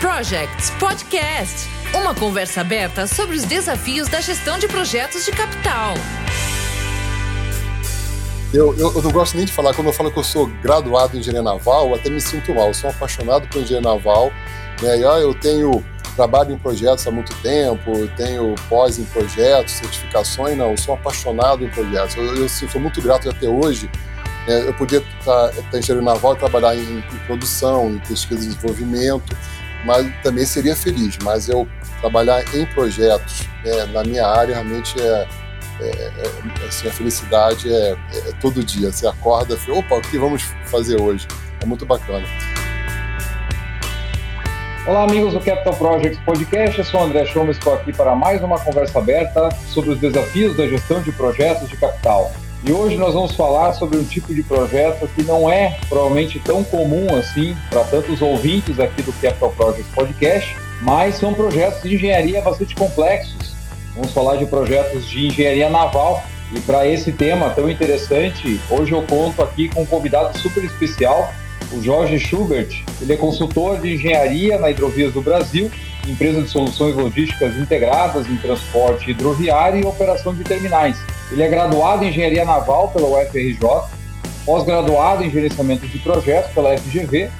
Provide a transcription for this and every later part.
Projects Podcast uma conversa aberta sobre os desafios da gestão de projetos de capital. Eu, eu, eu, não gosto nem de falar, quando eu falo que eu sou graduado em engenharia naval, eu até me sinto mal. Eu sou apaixonado por engenharia naval. Né? E, ó, eu tenho trabalho em projetos há muito tempo, tenho pós em projetos, certificações, não, eu sou apaixonado em projetos. Eu, eu sou muito grato até hoje. Né? Eu podia estar, estar em engenharia naval e trabalhar em, em produção, em pesquisa e desenvolvimento, mas também seria feliz. Mas eu trabalhar em projetos né, na minha área realmente é, é, é assim, a felicidade é, é, todo dia. Você acorda e opa, o que vamos fazer hoje? É muito bacana. Olá, amigos do Capital Projects Podcast. Eu sou o André Schomer, estou aqui para mais uma conversa aberta sobre os desafios da gestão de projetos de capital. E hoje nós vamos falar sobre um tipo de projeto que não é provavelmente tão comum assim para tantos ouvintes aqui do Capital Projects Podcast, mas são projetos de engenharia bastante complexos. Vamos falar de projetos de engenharia naval. E para esse tema tão interessante, hoje eu conto aqui com um convidado super especial, o Jorge Schubert. Ele é consultor de engenharia na Hidrovias do Brasil, empresa de soluções logísticas integradas em transporte hidroviário e operação de terminais. Ele é graduado em engenharia naval pela UFRJ, pós-graduado em gerenciamento de projetos pela FGV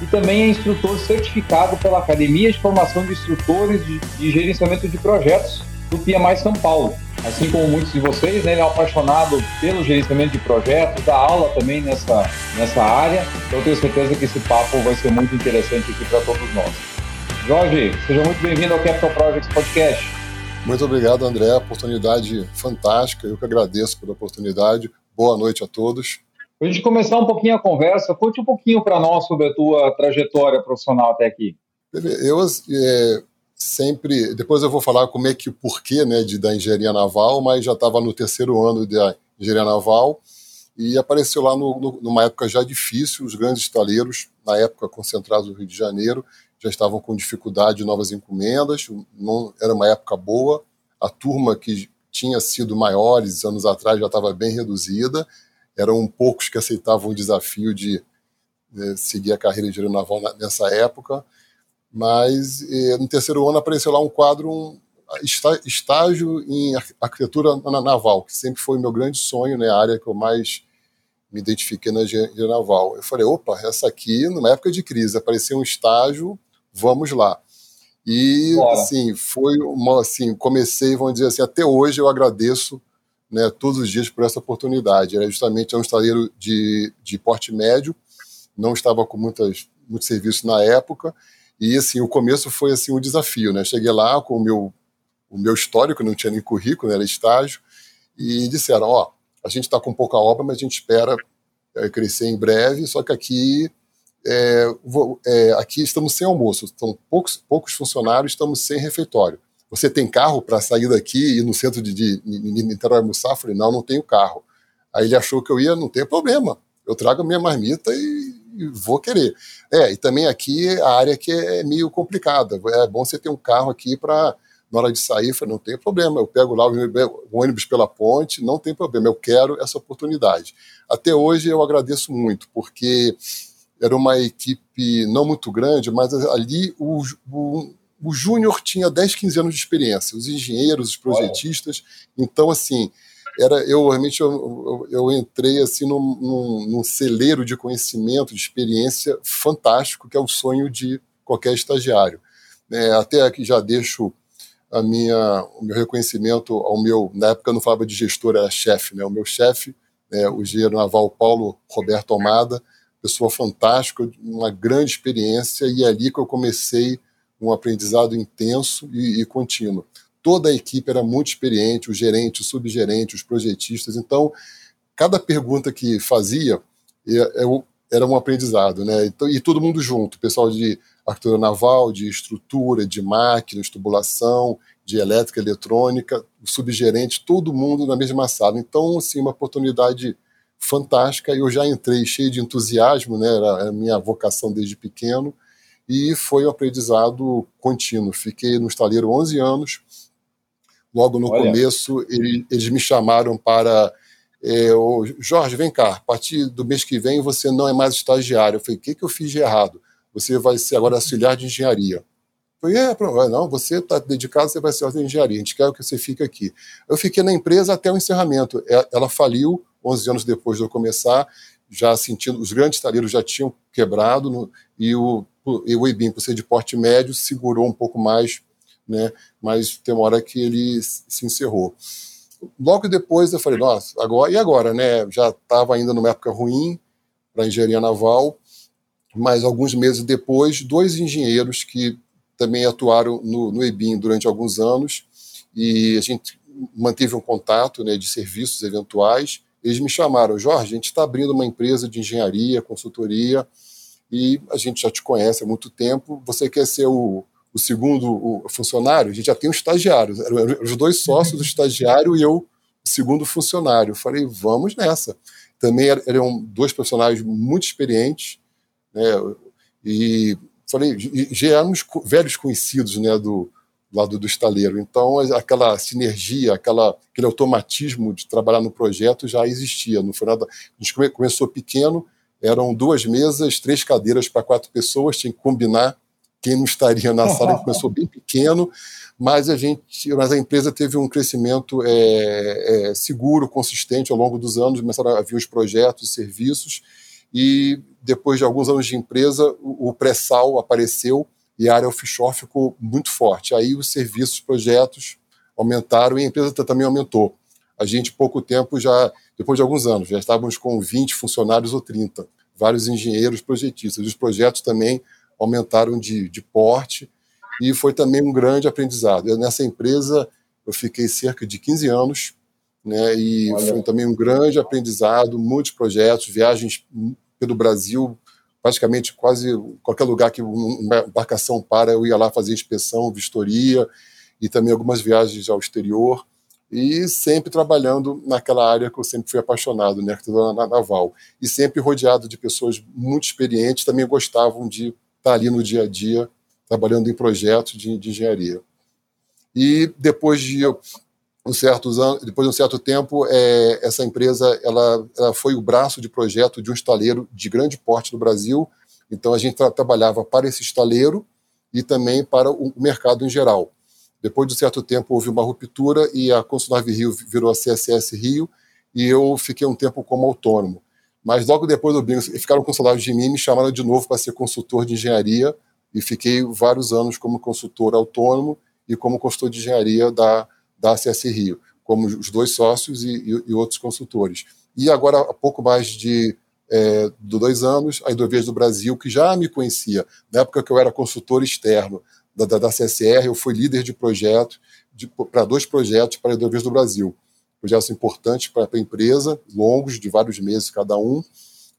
e também é instrutor certificado pela Academia de Formação de Instrutores de, Gerenciamento de Projetos do PIA São Paulo. Assim como muitos de vocês, né, ele é apaixonado pelo gerenciamento de projetos, dá aula também nessa, nessa área, então tenho certeza que esse papo vai ser muito interessante aqui para todos nós. Jorge, seja muito bem-vindo ao Capital Projects Podcast. Muito obrigado, André. Oportunidade fantástica. Eu que agradeço pela oportunidade. Boa noite a todos. Para a gente começar um pouquinho a conversa, conte um pouquinho para nós sobre a tua trajetória profissional até aqui. Eu é, sempre, depois eu vou falar como é que o porquê né, de, da engenharia naval, mas já estava no terceiro ano da engenharia naval e apareceu lá no, no, numa época já difícil, os grandes estaleiros, na época concentrados no Rio de Janeiro, já estavam com dificuldade de novas encomendas, não era uma época boa, a turma que tinha sido maiores anos atrás já estava bem reduzida, eram poucos que aceitavam o desafio de né, seguir a carreira de naval nessa época, mas no terceiro ano apareceu lá um quadro, um estágio em arquitetura naval, que sempre foi meu grande sonho, né, a área que eu mais me identifiquei na engenharia naval. Eu falei, opa, essa aqui, numa época de crise, apareceu um estágio, vamos lá. E, Bora. assim, foi uma, assim, comecei, vamos dizer assim, até hoje eu agradeço né, todos os dias por essa oportunidade. Era justamente um estaleiro de, de porte médio, não estava com muitas, muito serviço na época, e assim, o começo foi assim um desafio, né? Cheguei lá com o meu, o meu histórico, não tinha nem currículo, era estágio, e disseram, ó, oh, a gente está com pouca obra, mas a gente espera é, crescer em breve, só que aqui é, vou, é, aqui estamos sem almoço, são poucos, poucos funcionários, estamos sem refeitório você tem carro para sair daqui e ir no centro de, de, de, Niterói almoçar? Falei, não, não tenho carro. Aí ele achou que eu ia, não tem problema, eu trago a minha marmita e, e vou querer. É, e também aqui a área que é meio complicada, é bom você ter um carro aqui para, na hora de sair, falei, não tem problema, eu pego lá o ônibus pela ponte, não tem problema, eu quero essa oportunidade. Até hoje eu agradeço muito, porque era uma equipe não muito grande, mas ali o, o o júnior tinha 10, 15 anos de experiência, os engenheiros, os projetistas. Então, assim, era eu realmente eu, eu entrei assim num, num, num, celeiro de conhecimento, de experiência fantástico, que é o sonho de qualquer estagiário. É, até aqui já deixo a minha, o meu reconhecimento ao meu, na época eu não falava de gestor, era chefe, né? O meu chefe, é, o engenheiro naval Paulo Roberto Almada, pessoa fantástica, uma grande experiência, e é ali que eu comecei um aprendizado intenso e, e contínuo. Toda a equipe era muito experiente, o gerente, o subgerente, os projetistas. Então, cada pergunta que fazia era um aprendizado, né? Então, e todo mundo junto, pessoal de arquitetura naval, de estrutura, de máquinas, tubulação, de elétrica, eletrônica, o subgerente, todo mundo na mesma sala. Então, assim, uma oportunidade fantástica. Eu já entrei cheio de entusiasmo, né? Era a minha vocação desde pequeno e foi um aprendizado contínuo. Fiquei no estaleiro 11 anos. Logo no Olha. começo, ele, eles me chamaram para. É, o Jorge, vem cá, a partir do mês que vem você não é mais estagiário. Eu falei, o que, que eu fiz de errado? você vai ser agora auxiliar de engenharia. Falei, é, não, você está dedicado, você vai ser auxiliar de engenharia, a gente quer que você fique aqui. Eu fiquei na empresa até o encerramento. É, ela faliu 11 anos depois de eu começar, já sentindo, os grandes talheiros já tinham quebrado, no, e o, e o IBIM, por ser de porte médio, segurou um pouco mais, né, mas tem uma hora que ele se encerrou. Logo depois eu falei, nossa, agora, e agora, né? Já estava ainda numa época ruim para engenharia naval, mas alguns meses depois, dois engenheiros que também atuaram no, no durante alguns anos, e a gente manteve um contato né, de serviços eventuais. Eles me chamaram, Jorge, a gente está abrindo uma empresa de engenharia, consultoria, e a gente já te conhece há muito tempo. Você quer ser o, o segundo o funcionário? A gente já tem um estagiário. Os dois sócios, o estagiário e eu, o segundo funcionário. Eu falei, vamos nessa. Também eram dois profissionais muito experientes, né? E falei, já éramos velhos conhecidos, né, do lado do estaleiro. Então, aquela sinergia, aquela, aquele automatismo de trabalhar no projeto já existia. No final, a gente começou pequeno, eram duas mesas, três cadeiras para quatro pessoas, tinha que combinar quem não estaria na sala, começou bem pequeno, mas a gente, mas a empresa teve um crescimento é, é, seguro, consistente ao longo dos anos, começaram a vir os projetos, os serviços, e depois de alguns anos de empresa, o, o pré-sal apareceu e a área offshore ficou muito forte. Aí os serviços, projetos aumentaram e a empresa também aumentou. A gente, pouco tempo, já, depois de alguns anos, já estávamos com 20 funcionários ou 30, vários engenheiros projetistas. Os projetos também aumentaram de, de porte e foi também um grande aprendizado. Eu, nessa empresa eu fiquei cerca de 15 anos, né, e Olha. foi também um grande aprendizado, muitos projetos, viagens pelo Brasil, praticamente quase qualquer lugar que uma embarcação para, eu ia lá fazer inspeção, vistoria e também algumas viagens ao exterior e sempre trabalhando naquela área que eu sempre fui apaixonado, né, na naval, e sempre rodeado de pessoas muito experientes, também gostavam de estar ali no dia a dia, trabalhando em projetos de, de engenharia. E depois de um anos, depois de um certo tempo, é, essa empresa ela, ela, foi o braço de projeto de um estaleiro de grande porte no Brasil. Então a gente tra trabalhava para esse estaleiro e também para o mercado em geral. Depois de um certo tempo houve uma ruptura e a Consulnave Rio virou a CSS Rio e eu fiquei um tempo como autônomo. Mas logo depois do bingo, ficaram com saudade de mim, me chamaram de novo para ser consultor de engenharia e fiquei vários anos como consultor autônomo e como consultor de engenharia da, da ACS Rio, como os dois sócios e, e, e outros consultores. E agora, há pouco mais de, é, dois anos, a Hidrovias do Brasil, que já me conhecia, na época que eu era consultor externo da, da, da CSR, eu fui líder de projeto para dois projetos para a Hidrovias do Brasil projetos importantes para a empresa, longos, de vários meses cada um.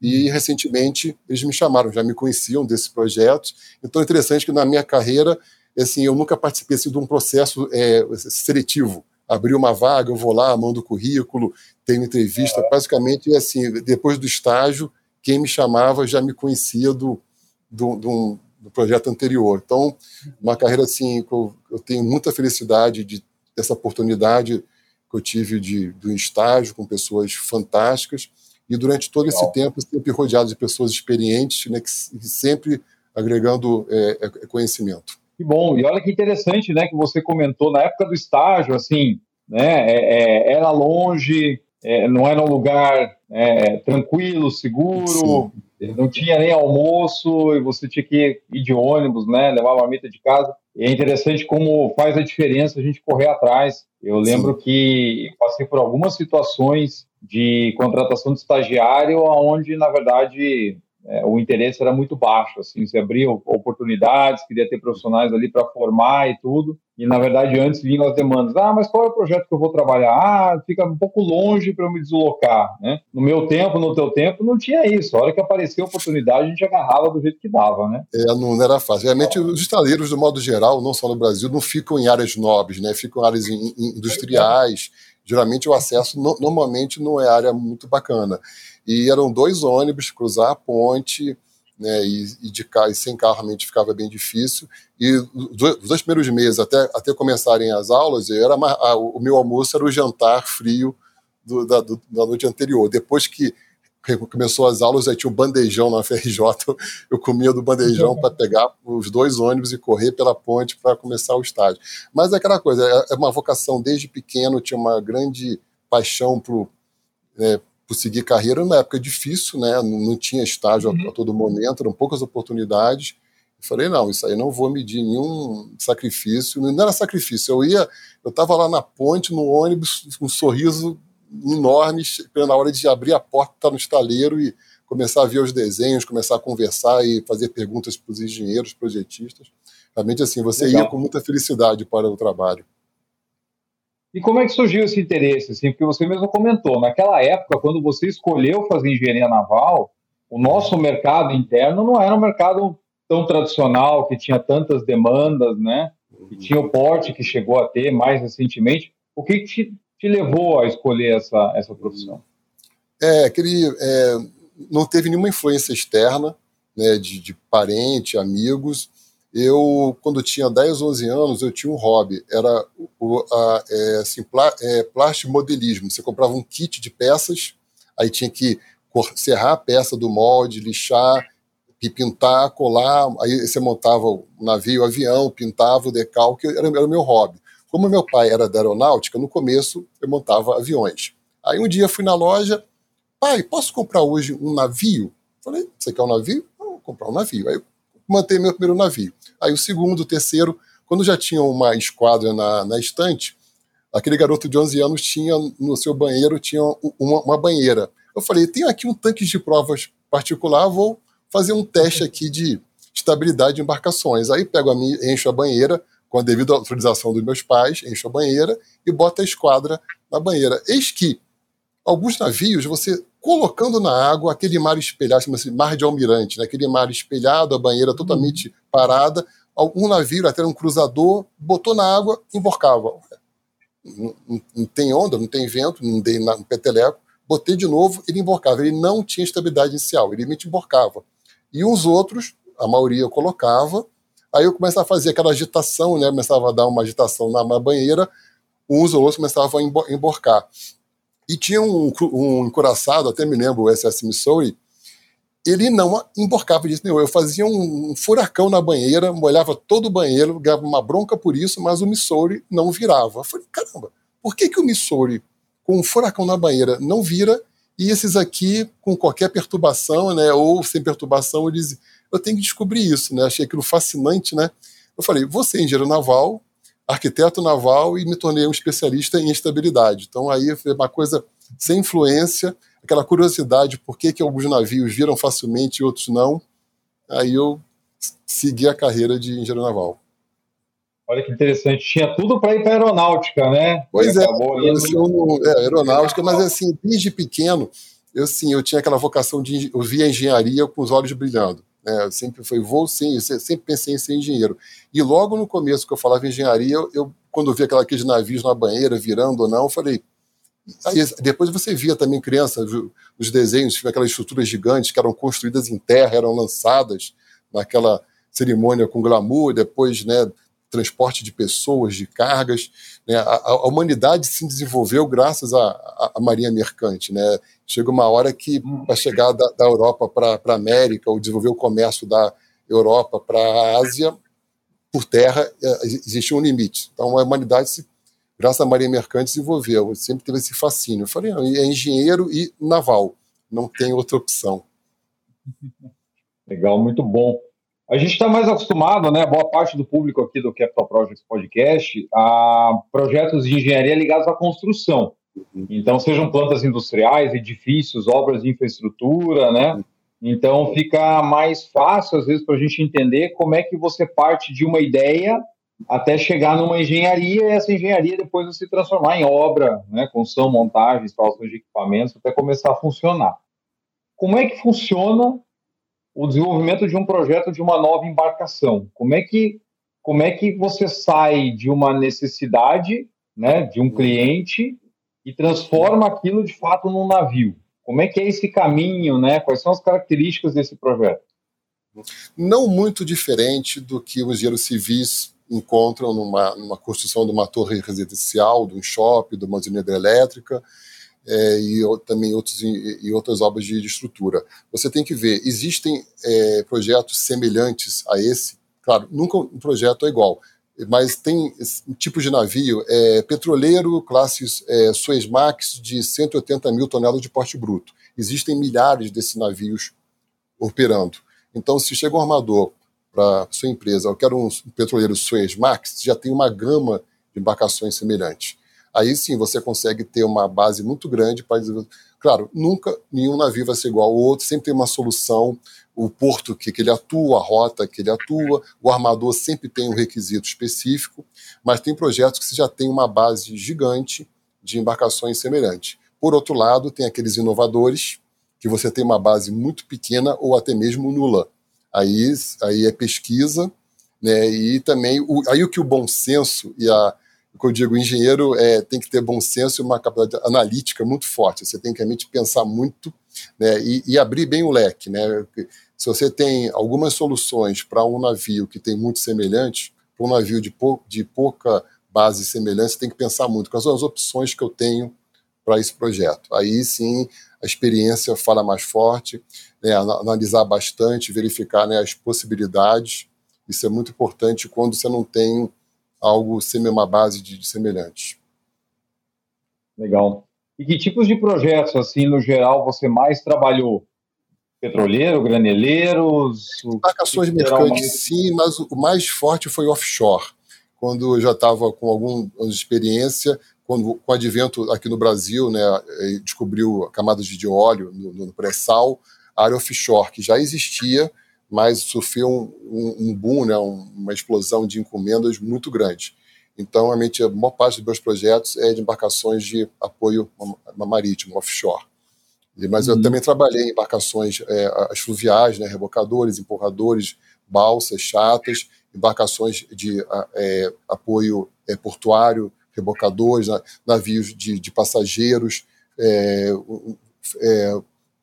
E recentemente eles me chamaram, já me conheciam desse projeto. Então é interessante que na minha carreira, assim, eu nunca participei assim, de um processo é, seletivo. Abri uma vaga, eu vou lá, mando o currículo, tenho entrevista. Basicamente, assim, depois do estágio, quem me chamava já me conhecia do, do, do, do projeto anterior. Então, uma carreira assim, eu, eu tenho muita felicidade de dessa oportunidade que eu tive de, do estágio com pessoas fantásticas e durante todo esse tempo sempre rodeado de pessoas experientes, né, que, sempre agregando é, é, conhecimento. Que bom, e olha que interessante, né, que você comentou na época do estágio, assim, né, é, é era longe, é, não era um lugar é, tranquilo, seguro, Sim. não tinha nem almoço e você tinha que ir de ônibus, né, levar uma marmita de casa. E é interessante como faz a diferença a gente correr atrás. Eu lembro Sim. que passei por algumas situações de contratação de estagiário, onde, na verdade, é, o interesse era muito baixo, assim, se abria oportunidades, queria ter profissionais ali para formar e tudo, e na verdade antes vinham as demandas, ah, mas qual é o projeto que eu vou trabalhar? Ah, fica um pouco longe para eu me deslocar, né? No meu tempo, no teu tempo, não tinha isso, a hora que aparecia a oportunidade a gente agarrava do jeito que dava, né? É, não era fácil, realmente os estaleiros, do modo geral, não só no Brasil, não ficam em áreas nobres, né? Ficam em áreas industriais, geralmente o acesso no, normalmente não é área muito bacana e eram dois ônibus cruzar a ponte, né, e, e, de e sem carro realmente ficava bem difícil. E os dois primeiros meses, até, até começarem as aulas, era a, o meu almoço era o jantar frio do, da, do, da noite anterior. Depois que começou as aulas, aí tinha um bandejão na FRJ, eu comia do bandejão para pegar os dois ônibus e correr pela ponte para começar o estágio. Mas é aquela coisa, é, é uma vocação desde pequeno, tinha uma grande paixão por, é, por seguir carreira, numa época difícil, né? não, não tinha estágio a, a, uhum. todo momento, eram poucas oportunidades, eu falei, não, isso aí não vou medir nenhum sacrifício, não era sacrifício, eu ia, eu estava lá na ponte, no ônibus, com um sorriso enorme, na hora de abrir a porta, estar tá no estaleiro e começar a ver os desenhos, começar a conversar e fazer perguntas para os engenheiros, projetistas. Realmente assim, você Legal. ia com muita felicidade para o trabalho. E como é que surgiu esse interesse? Assim, porque você mesmo comentou, naquela época, quando você escolheu fazer engenharia naval, o nosso mercado interno não era um mercado tão tradicional, que tinha tantas demandas, né? Que tinha o porte que chegou a ter mais recentemente. O que te te levou a escolher essa, essa profissão? É, aquele, é, não teve nenhuma influência externa, né, de, de parente, amigos. Eu, quando tinha 10, 11 anos, eu tinha um hobby, era o a, é, assim, plá, é, plástico modelismo. Você comprava um kit de peças, aí tinha que serrar a peça do molde, lixar, pintar, colar, aí você montava o navio, o avião, pintava o decalque, era, era o meu hobby. Como meu pai era da aeronáutica, no começo eu montava aviões. Aí um dia fui na loja, pai, posso comprar hoje um navio? Falei, você quer um navio? vou comprar um navio. Aí eu mantei meu primeiro navio. Aí o segundo, o terceiro, quando já tinha uma esquadra na, na estante, aquele garoto de 11 anos tinha no seu banheiro tinha uma, uma banheira. Eu falei, tem aqui um tanque de provas particular, vou fazer um teste aqui de estabilidade de embarcações. Aí pego a minha, encho a banheira, com a devida autorização dos meus pais, encho a banheira e boto a esquadra na banheira. Eis que alguns navios, você colocando na água aquele mar espelhado, chama-se mar de almirante, né? aquele mar espelhado, a banheira totalmente parada, algum navio, até um cruzador, botou na água, emborcava. Não, não, não tem onda, não tem vento, não dei no peteleco, botei de novo, ele emborcava. Ele não tinha estabilidade inicial, ele me emborcava. E os outros, a maioria eu colocava, Aí eu começava a fazer aquela agitação, né? Começava a dar uma agitação na, banheira, uns ou outros começavam a emborcar. E tinha um, um até me lembro, o SS Missouri, ele não emborcava disso nenhum. Eu fazia um, furacão na banheira, molhava todo o banheiro, ganhava uma bronca por isso, mas o Missouri não virava. Eu falei, caramba, por que, que o Missouri, com um furacão na banheira, não vira e esses aqui, com qualquer perturbação, né, ou sem perturbação, eles eu tenho que descobrir isso, né? Achei aquilo fascinante, né? Eu falei, você é engenheiro naval, arquiteto naval e me tornei um especialista em estabilidade. Então aí foi uma coisa sem influência, aquela curiosidade, por que, que alguns navios viram facilmente e outros não. Aí eu segui a carreira de engenheiro naval. Olha que interessante, tinha tudo para ir para aeronáutica, né? Pois é, eu, é, aeronáutica, mas assim, desde pequeno, eu sim, eu tinha aquela vocação de eu via engenharia com os olhos brilhando. Né? Sempre foi vou sim, eu sempre pensei em ser engenheiro. E logo no começo que eu falava engenharia, eu, eu quando vi aquela, aqueles navios na banheira virando ou não, eu falei. Aí, depois você via também crianças, os desenhos, aquelas estruturas gigantes que eram construídas em terra, eram lançadas naquela cerimônia com glamour, depois né, transporte de pessoas, de cargas. Né? A, a, humanidade se desenvolveu graças à, Marinha Mercante. Né? Chega uma hora que, hum. para chegar da, da Europa para a América, ou desenvolver o comércio da Europa para a Ásia, por terra, é, existe um limite. Então, a humanidade, se, graças à Marinha Mercante, desenvolveu. Sempre teve esse fascínio. Eu falei, não, é engenheiro e naval. Não tem outra opção. Legal, muito bom. A gente está mais acostumado, né, boa parte do público aqui do Capital Projects Podcast, a projetos de engenharia ligados à construção. Então, sejam plantas industriais, edifícios, obras de infraestrutura, né? Então, fica mais fácil, às vezes, para a gente entender como é que você parte de uma ideia até chegar numa engenharia e essa engenharia depois se transformar em obra, né? Construção, montagem, instalações de equipamentos, até começar a funcionar. Como é que funciona o desenvolvimento de um projeto de uma nova embarcação. Como é que como é que você sai de uma necessidade, né, de um cliente e transforma aquilo de fato num navio? Como é que é esse caminho, né? Quais são as características desse projeto? Não muito diferente do que os engenheiros civis encontram numa, numa construção de uma torre residencial, de um shopping, de uma usina hidrelétrica. É, e também outros, e, outras obras de, de, estrutura. Você tem que ver, existem é, projetos semelhantes a esse, claro, nunca um projeto é igual, mas tem tipos de navio, é, petroleiro, classes é, Suezmax de 180 mil toneladas de porte bruto. Existem milhares desses navios operando. Então, se chega um armador para sua empresa, eu quero um petroleiro Suezmax, já tem uma gama de embarcações semelhantes. Aí sim você consegue ter uma base muito grande para Claro, nunca nenhum navio vai ser igual ao outro, sempre tem uma solução. O porto que, que ele atua, a rota que ele atua, o armador sempre tem um requisito específico, mas tem projetos que você já tem uma base gigante de embarcações semelhantes. Por outro lado, tem aqueles inovadores que você tem uma base muito pequena ou até mesmo nula. Aí, aí é pesquisa, né? E também o, aí o que o bom senso e a que eu digo, o engenheiro é, tem que ter bom senso e uma capacidade analítica muito forte. Você tem que realmente pensar muito né, e, e, abrir bem o leque. Né? Se você tem algumas soluções para um navio que tem muito semelhante, para um navio de, pou, de pouca base semelhante, você tem que pensar muito quais são as opções que eu tenho para esse projeto. Aí sim a experiência fala mais forte, né, analisar bastante, verificar né, as possibilidades. Isso é muito importante quando você não tem algo uma base de, de semelhantes. Legal. E que tipos de projetos, assim, no geral, você mais trabalhou? Petroleiro, graneleiros? Embarcações mercantes, mais... sim, mas o mais forte foi offshore. Quando eu já estava com alguma experiência, quando, com o advento aqui no Brasil, né, descobriu camadas de óleo no, no pré-sal, a área offshore, que já existia, mas sofreu um, um, um boom, né, uma explosão de encomendas muito grande. Então, realmente, a maior parte dos meus projetos é de embarcações de apoio marítimo, offshore. Mas eu uhum. também trabalhei em embarcações, é, as fluviais, né, rebocadores, empurradores, balsas, chatas, embarcações de é, apoio é, portuário, rebocadores, navios de, de passageiros, é, é,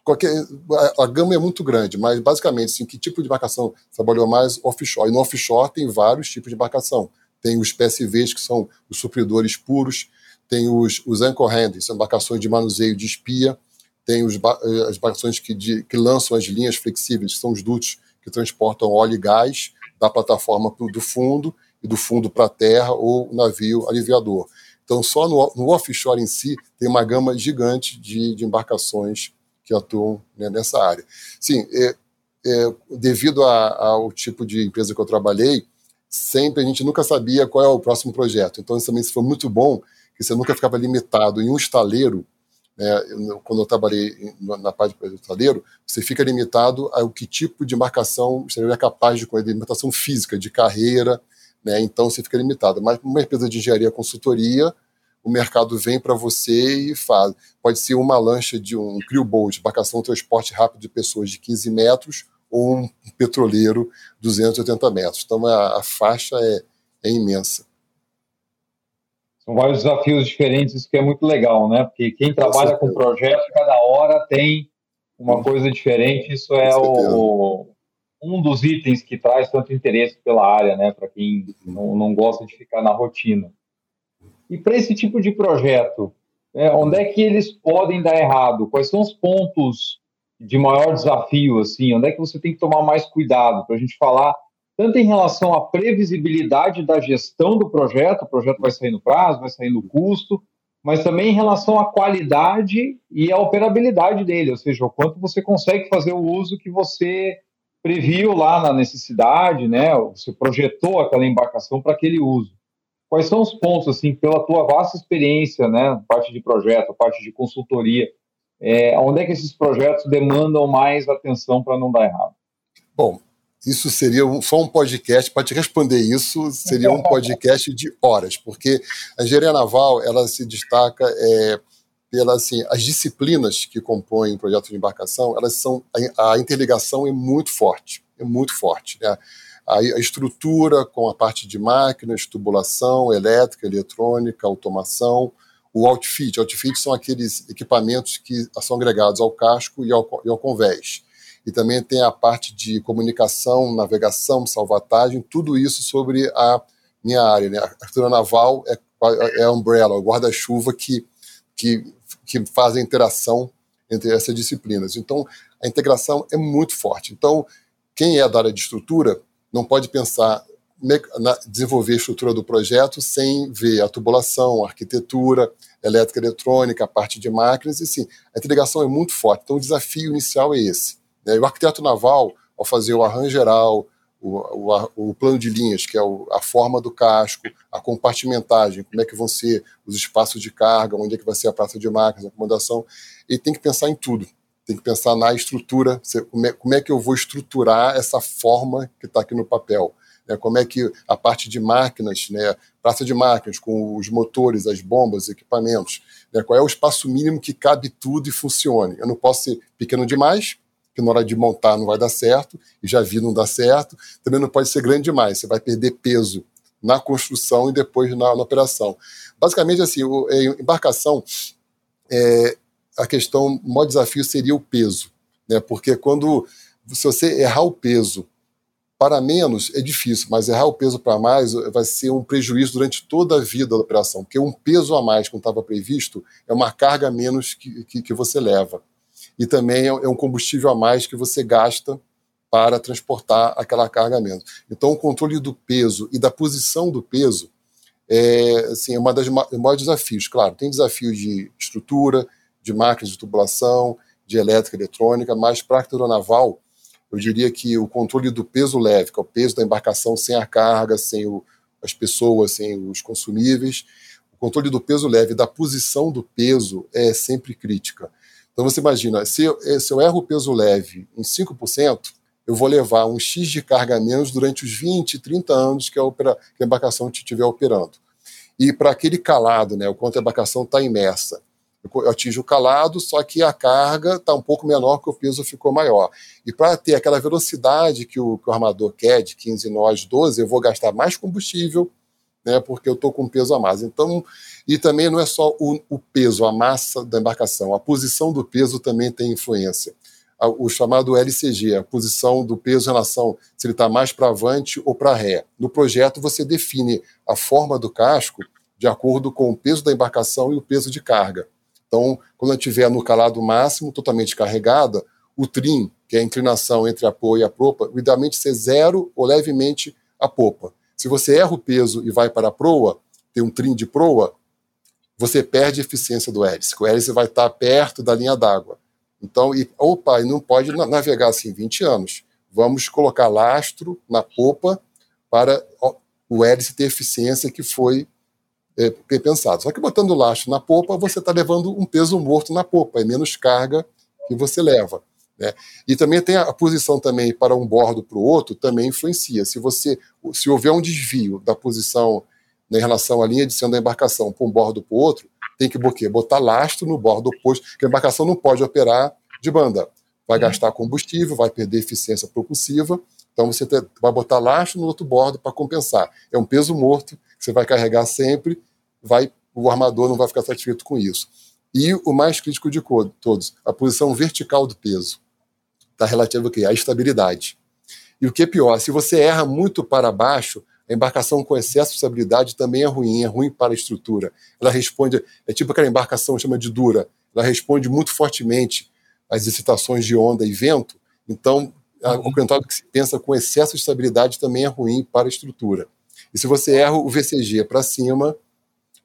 qualquer, a, a, gama é muito grande, mas basicamente, assim, que tipo de embarcação trabalhou mais offshore? E no offshore tem vários tipos de embarcação. Tem os PSVs, que são os supridores puros, tem os, os anchor handlers, são embarcações de manuseio de espia, tem os, as embarcações que, de, que lançam as linhas flexíveis, que são os dutos que transportam óleo e gás da plataforma pro, do fundo e do fundo para a terra ou navio aliviador. Então, só no, no offshore em si, tem uma gama gigante de, de embarcações que atuam né, nessa área. Sim, é, é, devido a, ao tipo de empresa que eu trabalhei, sempre a gente nunca sabia qual é o próximo projeto. Então, isso também foi muito bom, que você nunca ficava limitado em um estaleiro. Né, quando eu trabalhei na parte do estaleiro, você fica limitado ao que tipo de marcação o estaleiro é capaz de correr, limitação física, de carreira, né, então você fica limitado. Mas uma empresa de engenharia consultoria, o mercado vem para você e faz. Pode ser uma lancha de um crew boat, embarcação de transporte rápido de pessoas de 15 metros, ou um petroleiro 280 metros. Então a, a faixa é, é, imensa. São vários desafios diferentes, isso que é muito legal, né? Porque quem trabalha com, com projeto, cada hora tem uma coisa diferente. Isso é o, um dos itens que traz tanto interesse pela área, né? Para quem uhum. não, não gosta de ficar na rotina. E para esse tipo de projeto, é, onde é que eles podem dar errado? Quais são os pontos de maior desafio? Assim, onde é que você tem que tomar mais cuidado para a gente falar tanto em relação à previsibilidade da gestão do projeto, o projeto vai sair no prazo, vai sair no custo, mas também em relação à qualidade e à operabilidade dele, ou seja, o quanto você consegue fazer o uso que você previu lá na necessidade, né? Você projetou aquela embarcação para aquele uso. Quais são os pontos, assim, pela tua vasta experiência, né, parte de projeto, parte de consultoria, é, onde é que esses projetos demandam mais atenção para não dar errado? Bom, isso seria só um podcast, para te responder isso, seria um podcast de horas, porque a engenharia naval, ela se destaca é, pela, assim, as disciplinas que compõem o projeto de embarcação, elas são, a, a interligação é muito forte, é muito forte, né? A, estrutura com a parte de máquinas, tubulação, elétrica, eletrônica, automação, o outfit. Outfit são aqueles equipamentos que são agregados ao casco e ao, e ao convés. E também tem a parte de comunicação, navegação, salvatagem, tudo isso sobre a minha área. Né? A arquitetura naval é, é a umbrella, o guarda-chuva que, que, que fazem a interação entre essas disciplinas. Então, a integração é muito forte. Então, quem é da área de estrutura não pode pensar na desenvolver a estrutura do projeto sem ver a tubulação, a arquitetura, elétrica eletrônica, a parte de máquinas, e sim, a integração é muito forte. Então, o desafio inicial é esse. Né? O arquiteto naval, ao fazer o arranjo geral, o, o, o, plano de linhas, que é o, a forma do casco, a compartimentagem, como é que vão ser os espaços de carga, onde é que vai ser a praça de máquinas, a acomodação, ele tem que pensar em tudo. Tem que pensar na estrutura, como é, como é que eu vou estruturar essa forma que está aqui no papel. Né? Como é que a parte de máquinas, né? praça de máquinas, com os motores, as bombas, equipamentos, né? qual é o espaço mínimo que cabe tudo e funcione. Eu não posso ser pequeno demais, que na hora de montar não vai dar certo, e já vi não dar certo. Também não pode ser grande demais, você vai perder peso na construção e depois na, na operação. Basicamente, assim, o, embarcação, é, a questão, o maior desafio seria o peso, né? porque quando, se você errar o peso para menos, é difícil, mas errar o peso para mais vai ser um prejuízo durante toda a vida da operação, porque um peso a mais, como estava previsto, é uma carga a menos que, que, que você leva e também é, é um combustível a mais que você gasta para transportar aquela carga menos. Então, o controle do peso e da posição do peso é, assim, é uma das maiores desafios. Claro, tem desafios de estrutura, de máquinas de tubulação, de elétrica eletrônica, mas para a aeronaval, eu diria que o controle do peso leve, que é o peso da embarcação sem a carga, sem o, as pessoas, sem os consumíveis, o controle do peso leve da posição do peso é sempre crítica. Então você imagina, se eu, eh, se eu erro o peso leve em 5%, eu vou levar um X de carga a menos durante os 20, 30 anos que a, opera, que a embarcação estiver operando. E para aquele calado, né, o quanto a embarcação está imersa, eu atinjo o calado, só que a carga está um pouco menor, porque o peso ficou maior. E para ter aquela velocidade que o, que o armador quer, de 15 nós, 12, eu vou gastar mais combustível, né, porque eu estou com peso a mais. Então, e também não é só o, o, peso, a massa da embarcação, a posição do peso também tem influência. O chamado LCG, a posição do peso em relação se ele está mais para avante ou para ré. No projeto, você define a forma do casco de acordo com o peso da embarcação e o peso de carga. Então, quando estiver no calado máximo, totalmente carregada, o trim, que é a inclinação entre a proa e a propa, idealmente ser zero ou levemente a popa. Se você erra o peso e vai para a proa, tem um trim de proa, você perde a eficiência do hélice. O hélice vai estar perto da linha d'água. Então, e, opa, não pode navegar assim 20 anos. Vamos colocar lastro na popa para o hélice ter eficiência que foi é, pensado. Só que botando lastro na popa, você está levando um peso morto na popa, é menos carga que você leva. Né? E também tem a posição também para um bordo para o outro, também influencia. Se você, se houver um desvio da posição né, em relação à linha de cena da embarcação para um bordo para o outro, tem que botar lastro no bordo oposto, porque a embarcação não pode operar de banda. Vai uhum. gastar combustível, vai perder eficiência propulsiva, então você vai botar lastro no outro bordo para compensar. É um peso morto que você vai carregar sempre, vai, o armador não vai ficar satisfeito com isso. E o mais crítico de todos, a posição vertical do peso está quê? À estabilidade. E o que é pior, se você erra muito para baixo, a embarcação com excesso de estabilidade também é ruim, é ruim para a estrutura. Ela responde, é tipo aquela embarcação chama de dura, ela responde muito fortemente às excitações de onda e vento, então o contrário que se pensa com excesso de estabilidade também é ruim para a estrutura. E se você erra o VCG para cima,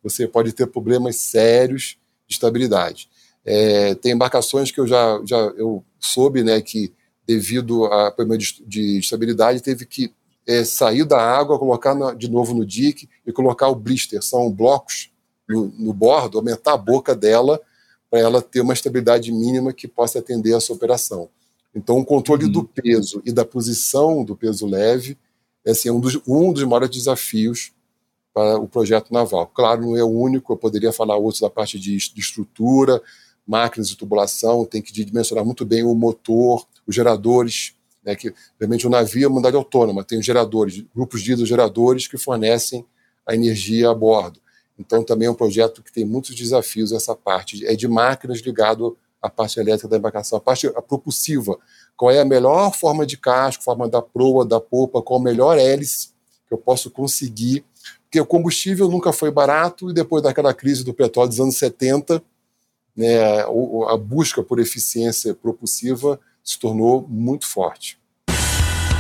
você pode ter problemas sérios de estabilidade. É, tem embarcações que eu já, já eu soube né, que, devido a problema de, de estabilidade, teve que é, sair da água, colocar na, de novo no dique e colocar o blister. São blocos no, no bordo, aumentar a boca dela para ela ter uma estabilidade mínima que possa atender essa operação. Então, o controle uhum. do peso e da posição do peso leve é assim, um, dos, um dos maiores desafios para o projeto naval. Claro, não é o único, eu poderia falar outros da parte de, estrutura, máquinas de tubulação, tem que dimensionar muito bem o motor, os geradores, né, que realmente o navio é uma unidade autônoma, tem os geradores, grupos de hidrogeradores que fornecem a energia a bordo. Então também é um projeto que tem muitos desafios essa parte, é de máquinas ligado à parte elétrica da embarcação, a parte propulsiva, qual é a melhor forma de casco, forma da proa, da popa, qual a melhor hélice que eu posso conseguir, porque o combustível nunca foi barato e depois daquela crise do petróleo dos anos 70, né, a busca por eficiência propulsiva se tornou muito forte.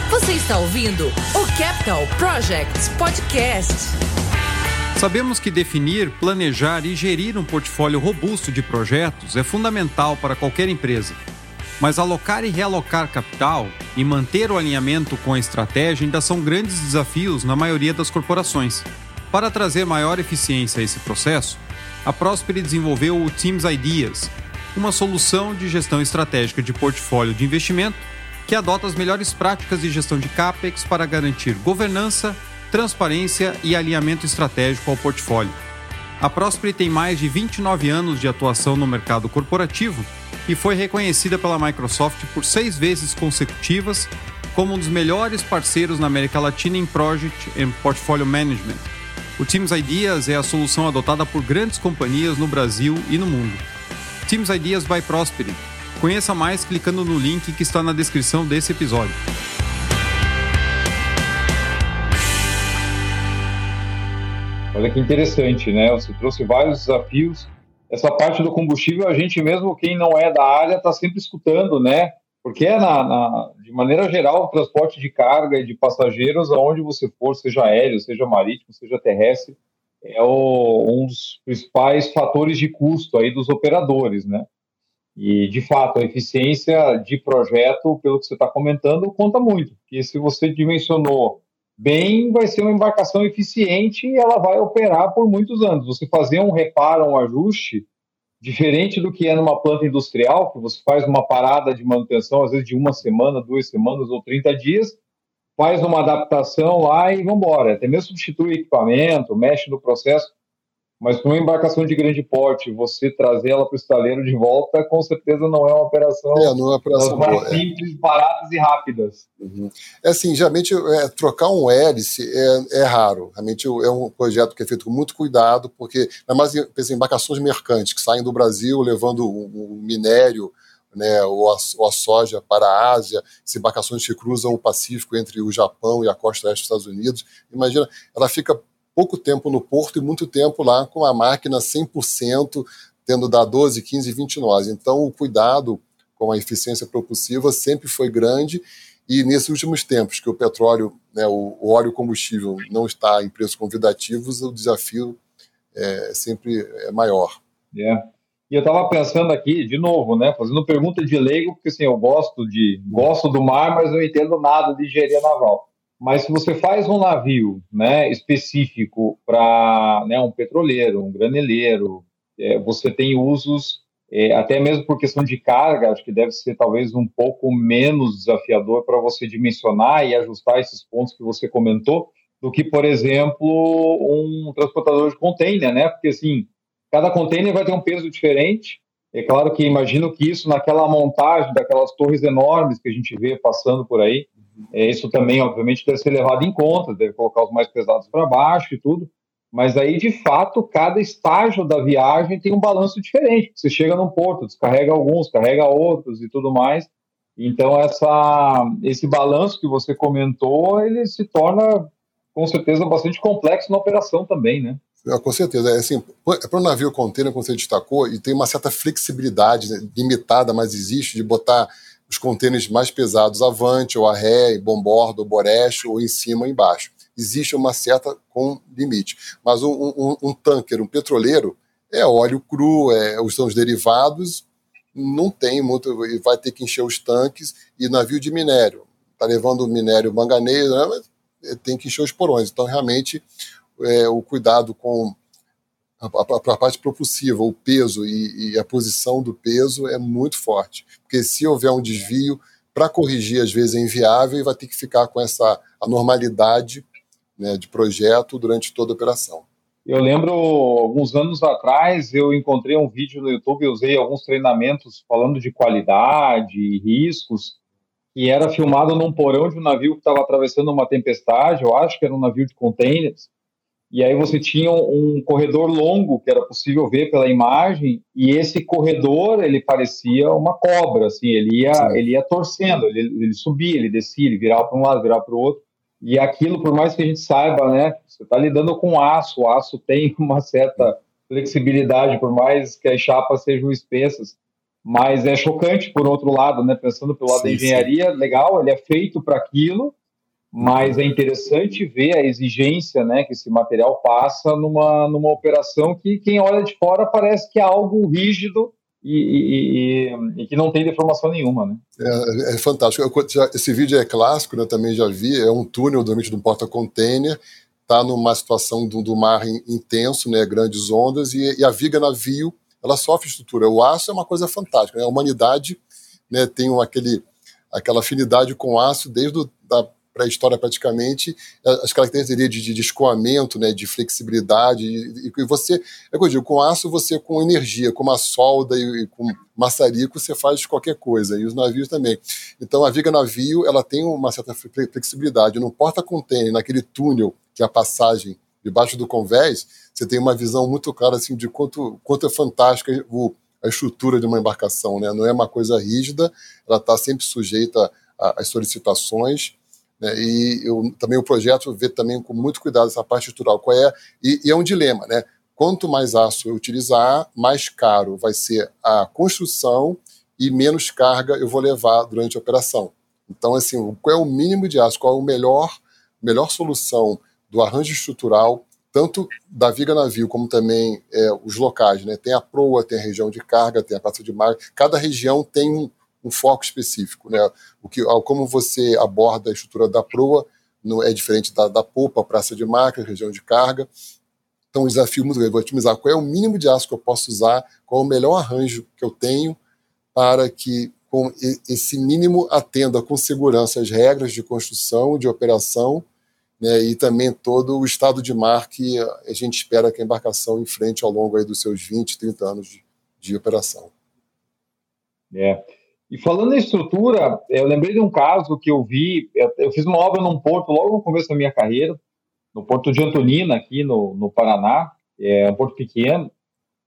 Você está ouvindo o Capital Projects Podcast. Sabemos que definir, planejar e gerir um portfólio robusto de projetos é fundamental para qualquer empresa. Mas alocar e realocar capital e manter o alinhamento com a estratégia ainda são grandes desafios na maioria das corporações. Para trazer maior eficiência a esse processo, a Prosper desenvolveu o Teams Ideas, uma solução de gestão estratégica de portfólio de investimento que adota as melhores práticas de gestão de CAPEX para garantir governança, transparência e alinhamento estratégico ao portfólio. A Prosper tem mais de 29 anos de atuação no mercado corporativo e foi reconhecida pela Microsoft por seis vezes consecutivas como um dos melhores parceiros na América Latina em Project and Portfolio Management. O Teams Ideas é a solução adotada por grandes companhias no Brasil e no mundo. Teams Ideas by Prosperity. Conheça mais clicando no link que está na descrição desse episódio. Olha que interessante, né? Você trouxe vários desafios. Essa parte do combustível, a gente mesmo, quem não é da área, está sempre escutando, né? Porque é, na, na, de maneira geral, o transporte de carga e de passageiros, aonde você for, seja aéreo, seja marítimo, seja terrestre, é o, um dos principais fatores de custo aí dos operadores, né? E, de fato, a eficiência de projeto, pelo que você está comentando, conta muito. Porque se você dimensionou bem, vai ser uma embarcação eficiente e ela vai operar por muitos anos. Você fazer um reparo, um ajuste, diferente do que é numa planta industrial, que você faz uma parada de manutenção, às vezes de uma semana, duas semanas ou 30 dias, faz uma adaptação lá e vamos embora. Até mesmo substitui equipamento, mexe no processo. Mas para uma embarcação de grande porte, você trazer ela para o estaleiro de volta, com certeza não é uma operação, é, não é uma operação mais boa, é. simples, baratas e rápidas. Uhum. É assim, geralmente é, trocar um hélice é, é, raro. Realmente é um projeto que é feito com muito cuidado, porque ainda mais em embarcações mercantes que saem do Brasil levando o, o minério né, ou, a, ou a soja para a Ásia, embarcações que cruzam o Pacífico entre o Japão e a costa oeste dos Estados Unidos. Imagina, ela fica pouco tempo no porto e muito tempo lá com a máquina 100%, tendo dar 12, 15, 20 nós. Então, o cuidado com a eficiência propulsiva sempre foi grande e nesses últimos tempos que o petróleo, né, o, o óleo combustível não está em preços convidativos, o desafio é sempre é maior. É. E eu estava pensando aqui, de novo, né, fazendo pergunta de leigo, porque assim, eu gosto de gosto do mar, mas não entendo nada de engenharia naval. Mas se você faz um navio né, específico para né, um petroleiro, um graneleiro, é, você tem usos, é, até mesmo por questão de carga, acho que deve ser talvez um pouco menos desafiador para você dimensionar e ajustar esses pontos que você comentou, do que, por exemplo, um transportador de container, né? Porque assim, cada container vai ter um peso diferente. É claro que imagino que isso naquela montagem daquelas torres enormes que a gente vê passando por aí, isso também, obviamente, deve ser levado em conta, deve colocar os mais pesados para baixo e tudo. Mas aí, de fato, cada estágio da viagem tem um balanço diferente. Você chega num porto, descarrega alguns, carrega outros e tudo mais. Então, essa, esse balanço que você comentou, ele se torna, com certeza, bastante complexo na operação também, né? É, com certeza. É assim, para o navio container, como você destacou, e tem uma certa flexibilidade né, limitada, mas existe, de botar os contêineres mais pesados avante, ou a ré, bombordo, ou boreste, ou em cima ou embaixo. Existe uma certa com limite. Mas um, um, um tanker, um petroleiro, é óleo cru, é, são os derivados, não tem muito, vai ter que encher os tanques, e navio de minério, está levando minério manganês, né, tem que encher os porões. Então, realmente, é, o cuidado com a, a, parte propulsiva, o peso e, e, a posição do peso é muito forte. Porque se houver um desvio, para corrigir às vezes é inviável e vai ter que ficar com essa anormalidade né, de projeto durante toda a operação. Eu lembro, alguns anos atrás, eu encontrei um vídeo no YouTube, eu usei alguns treinamentos falando de qualidade e riscos, e era filmado num porão de um navio que estava atravessando uma tempestade, eu acho que era um navio de containers, e aí você tinha um corredor longo que era possível ver pela imagem, e esse corredor ele parecia uma cobra, assim, ele ia, ele ia torcendo, ele, ele subia, ele descia, ele virava para um lado, virava para o outro. E aquilo, por mais que a gente saiba, né, você está lidando com aço, o aço tem uma certa flexibilidade, por mais que as chapas sejam espessas. Mas é chocante, por outro lado, né? Pensando pelo lado sim, da engenharia, sim. legal, ele é feito para aquilo, mas é interessante ver a exigência né, que esse material passa numa, numa operação que quem olha de fora parece que é algo rígido e, e, e, e, que não tem deformação nenhuma, né? É, é fantástico. Eu, já, esse vídeo é clássico, né? Também já vi. É um túnel dormente de um porta-container. Está numa situação do, do, mar intenso, né? Grandes ondas e, a viga navio ela sofre estrutura. O aço é uma coisa fantástica. Né? A humanidade né, tem aquele, aquela afinidade com o aço desde o, pré-história praticamente, as características de, de, escoamento, né, de flexibilidade, e, e você, é que eu digo, com aço você com energia, com uma solda e, e, com maçarico você faz qualquer coisa, e os navios também. Então a viga navio, ela tem uma certa flexibilidade, no porta-container, naquele túnel que é a passagem debaixo do convés, você tem uma visão muito clara assim de quanto, quanto é fantástica o, a estrutura de uma embarcação, né? Não é uma coisa rígida, ela está sempre sujeita às solicitações, né? E eu, também o projeto vê também com muito cuidado essa parte estrutural. Qual é? E, e é um dilema, né? Quanto mais aço eu utilizar, mais caro vai ser a construção e menos carga eu vou levar durante a operação. Então, assim, qual é o mínimo de aço? Qual é a melhor, melhor solução do arranjo estrutural, tanto da viga navio como também é, os locais, né? Tem a proa, tem a região de carga, tem a praça de mar. Cada região tem um, um foco específico. Né? O que, como você aborda a estrutura da proa não é diferente da, da polpa, praça de marca, região de carga. Então, um desafio muito grande. Vou otimizar qual é o mínimo de aço que eu posso usar, qual é o melhor arranjo que eu tenho para que com esse mínimo atenda com segurança as regras de construção, de operação né, e também todo o estado de mar que a gente espera que a embarcação enfrente ao longo aí dos seus 20, 30 anos de, de operação. É. E falando em estrutura, eu lembrei de um caso que eu vi, eu fiz uma obra num porto logo no começo da minha carreira, no porto de Antonina, aqui no, no Paraná, é um porto pequeno,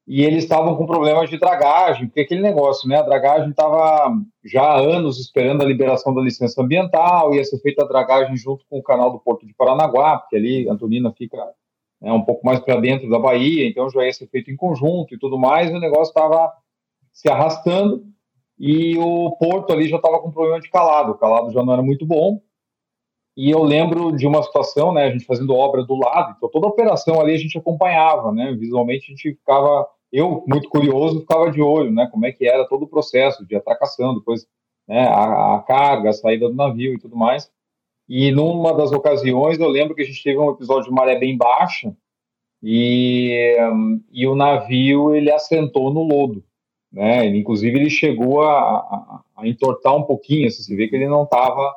e eles estavam com problemas de dragagem, porque aquele negócio, né, a dragagem estava já há anos esperando a liberação da licença ambiental, ia ser feita a dragagem junto com o canal do Porto de Paranaguá, porque ali Antonina fica né, um pouco mais para dentro da Bahia, então já ia ser feito em conjunto e tudo mais, e o negócio estava se arrastando, e o Porto ali já estava com problema de calado, o calado já não era muito bom. E eu lembro de uma situação, né, a gente fazendo obra do lado, então toda a operação ali a gente acompanhava, né, visualmente a gente ficava, eu muito curioso, ficava de olho, né, como é que era todo o processo de atracação, depois né, a, a carga, a saída do navio e tudo mais. E numa das ocasiões eu lembro que a gente teve um episódio de maré bem baixa e, e o navio ele assentou no lodo né? Ele, inclusive ele chegou a, a, a, entortar um pouquinho, assim, você vê que ele não estava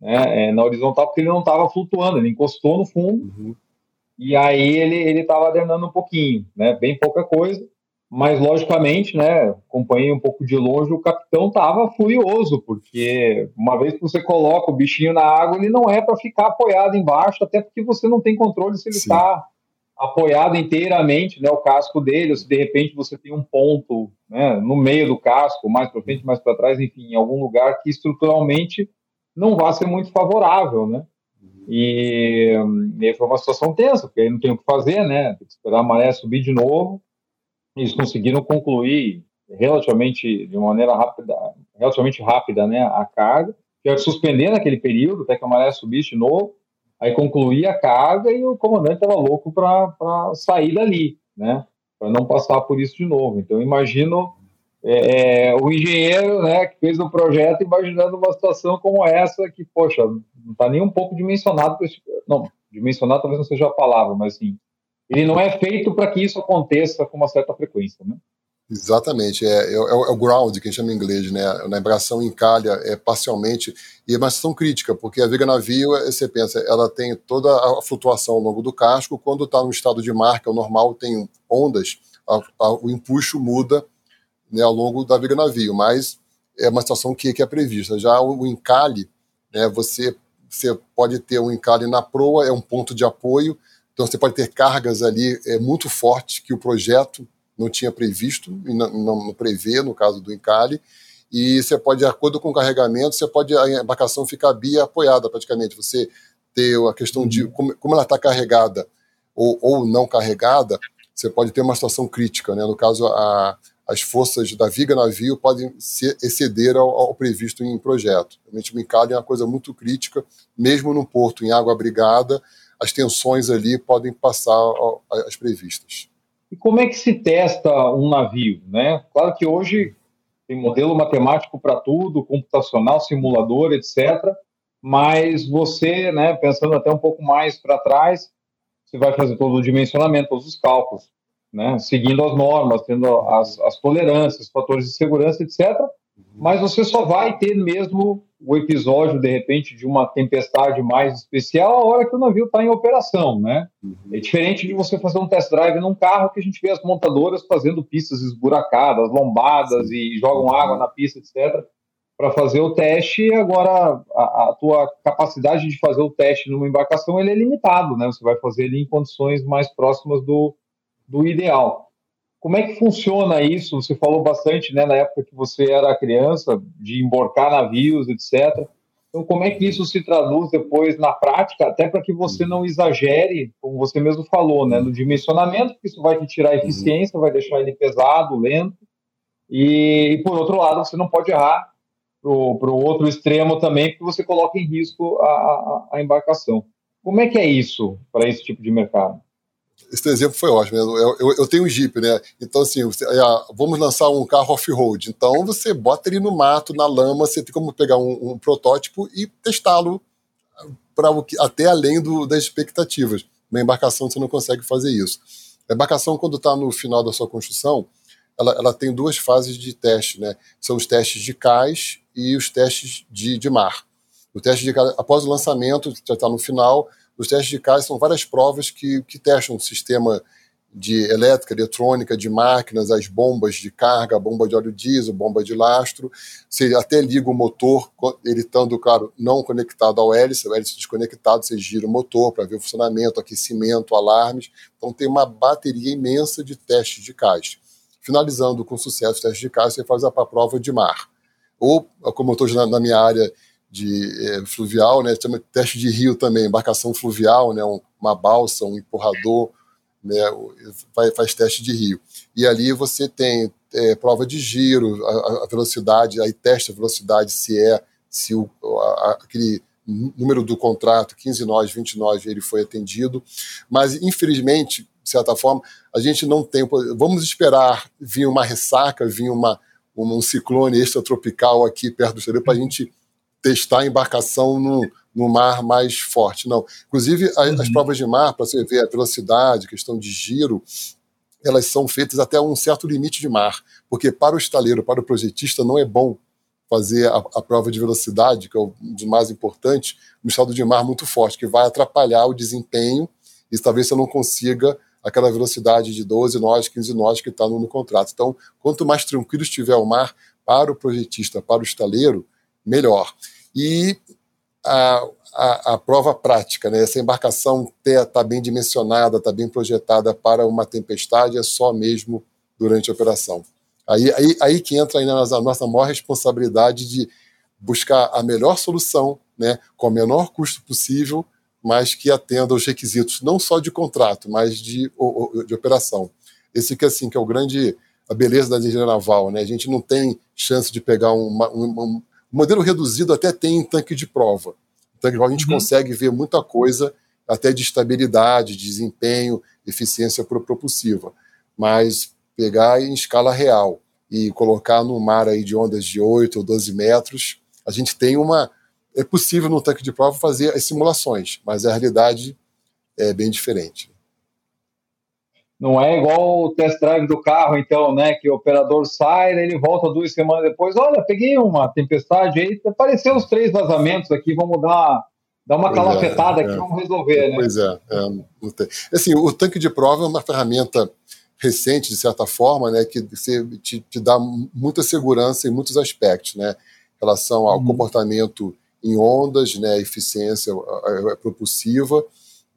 né, é, na horizontal porque ele não estava flutuando, ele encostou no fundo uhum. e aí ele ele estava adernando um pouquinho, né? Bem pouca coisa, mas logicamente, né? Acompanhei um pouco de longe, o capitão estava furioso porque uma vez que você coloca o bichinho na água, ele não é para ficar apoiado embaixo, até porque você não tem controle se ele está apoiado inteiramente, né, o casco dele, ou se de repente você tem um ponto né, no meio do casco, mais para frente, mais para trás, enfim, em algum lugar que estruturalmente não vai ser muito favorável, né? E, e foi uma situação tensa, porque aí não tem o que fazer, né? Tem que esperar a maré subir de novo. Eles conseguiram concluir relativamente de uma maneira rápida, relativamente rápida, né, a carga, que era suspender naquele período até que a maré subisse de novo Aí concluía a carga e o comandante estava louco para sair dali, né? Para não passar por isso de novo. Então, imagino é, é, o engenheiro né, que fez o projeto imaginando uma situação como essa, que, poxa, não está nem um pouco dimensionado. Não, dimensionado talvez não seja a palavra, mas assim, ele não é feito para que isso aconteça com uma certa frequência, né? Exatamente, é, é, é, o ground que a gente chama em inglês, né? Na embração encalha é parcialmente e é uma situação crítica, porque a viga navio, é, você pensa, ela tem toda a flutuação ao longo do casco, quando está no estado de mar, que é o normal, tem ondas, a, a, o empuxo muda né, ao longo da viga navio, mas é uma situação que, que é prevista. Já o, o encalhe, né, você, você pode ter um encalhe na proa, é um ponto de apoio, então você pode ter cargas ali é, muito fortes que o projeto não tinha previsto não, não prevê, no caso do encalhe, e você pode, de acordo com o carregamento, você pode a embarcação ficar bia apoiada praticamente. Você ter a questão de uhum. como, como ela está carregada ou, ou não carregada, você pode ter uma situação crítica, né? No caso, a, as forças da viga navio podem se exceder ao, ao, previsto em projeto. Realmente, o encalhe é uma coisa muito crítica, mesmo num porto em água abrigada, as tensões ali podem passar as previstas. E como é que se testa um navio? Né? Claro que hoje tem modelo matemático para tudo, computacional, simulador, etc. Mas você, né, pensando até um pouco mais para trás, você vai fazer todo o dimensionamento, todos os cálculos, né, seguindo as normas, tendo as, as tolerâncias, fatores de segurança, etc. Mas você só vai ter mesmo o episódio, de repente, de uma tempestade mais especial a hora que o navio está em operação, né? Uhum. É diferente de você fazer um test drive num carro que a gente vê as montadoras fazendo pistas esburacadas, lombadas e jogam água na pista, etc. Para fazer o teste, agora a, a, tua capacidade de fazer o teste numa embarcação ele é limitado, né? Você vai fazer ele em condições mais próximas do, do ideal. Como é que funciona isso? Você falou bastante, né, na época que você era criança, de emborcar navios, etc. Então, como é que isso se traduz depois na prática, até para que você não exagere, como você mesmo falou, né, no dimensionamento, porque isso vai te tirar eficiência, vai deixar ele pesado, lento, e, e por outro lado, você não pode errar para o outro extremo também, porque você coloca em risco a, a, a embarcação. Como é que é isso para esse tipo de mercado? Esse exemplo foi ótimo. Né? Eu, eu, eu, tenho um Jeep, né? Então, assim, você, é, vamos lançar um carro off-road. Então, você bota ele no mato, na lama, você tem como pegar um, um protótipo e testá-lo para até além do, das expectativas. Na embarcação, você não consegue fazer isso. A embarcação, quando está no final da sua construção, ela, ela, tem duas fases de teste, né? São os testes de cais e os testes de, de mar. O teste de cais, após o lançamento, já está no final, os testes de cais são várias provas que, que testam o sistema de elétrica, eletrônica, de máquinas, as bombas de carga, bomba de óleo diesel, bomba de lastro. Você até liga o motor, ele estando, claro, não conectado ao hélice, o hélice desconectado, você gira o motor para ver o funcionamento, aquecimento, alarmes. Então tem uma bateria imensa de testes de cais. Finalizando com sucesso o teste de cais, você faz a prova de mar. Ou, como eu estou na minha área de é, fluvial, né? Chama teste de rio também, embarcação fluvial, né? Um, uma balsa, um empurrador, né? Faz, faz teste de rio. E ali você tem é, prova de giro, a, a, velocidade, aí testa a velocidade se é se o, a, aquele número do contrato, 15 nós, 20 nós, ele foi atendido. Mas, infelizmente, de certa forma, a gente não tem. Vamos esperar vir uma ressaca, vir uma, um ciclone extratropical aqui perto do exterior para a gente testar a embarcação no, no mar mais forte, não. Inclusive, as, uhum. as provas de mar, para você ver a velocidade, questão de giro, elas são feitas até um certo limite de mar, porque para o estaleiro, para o projetista, não é bom fazer a, a prova de velocidade, que é o dos mais importantes, no estado de mar muito forte, que vai atrapalhar o desempenho e talvez você não consiga aquela velocidade de 12 nós, 15 nós que está no, no, contrato. Então, quanto mais tranquilo estiver o mar para o projetista, para o estaleiro, melhor. E a, a, a prova prática, né? essa embarcação está bem dimensionada, está bem projetada para uma tempestade, é só mesmo durante a operação. Aí, aí, aí que entra aí a nossa maior responsabilidade de buscar a melhor solução, né, com o menor custo possível, mas que atenda aos requisitos não só de contrato, mas de, de operação. Esse que assim que é o grande a beleza da engenharia naval, né? A gente não tem chance de pegar uma, um, o modelo reduzido até tem em tanque de prova. tanque de prova a gente uhum. consegue ver muita coisa, até de estabilidade, desempenho, eficiência propulsiva. Mas pegar em escala real e colocar no mar aí de ondas de 8 ou 12 metros, a gente tem uma. É possível no tanque de prova fazer as simulações, mas a realidade é bem diferente. Não é igual o test drive do carro, então, né? Que o operador sai, ele volta duas semanas depois. Olha, peguei uma tempestade aí, apareceu os três vazamentos aqui, vamos dar, dar uma pois é, calafetada é, aqui, é. vamos resolver, né? Pois é, é assim, o tanque de prova é uma ferramenta recente, de certa forma, né? Que te, te dá muita segurança em muitos aspectos, né? Em relação ao uhum. comportamento em ondas, né? Eficiência propulsiva,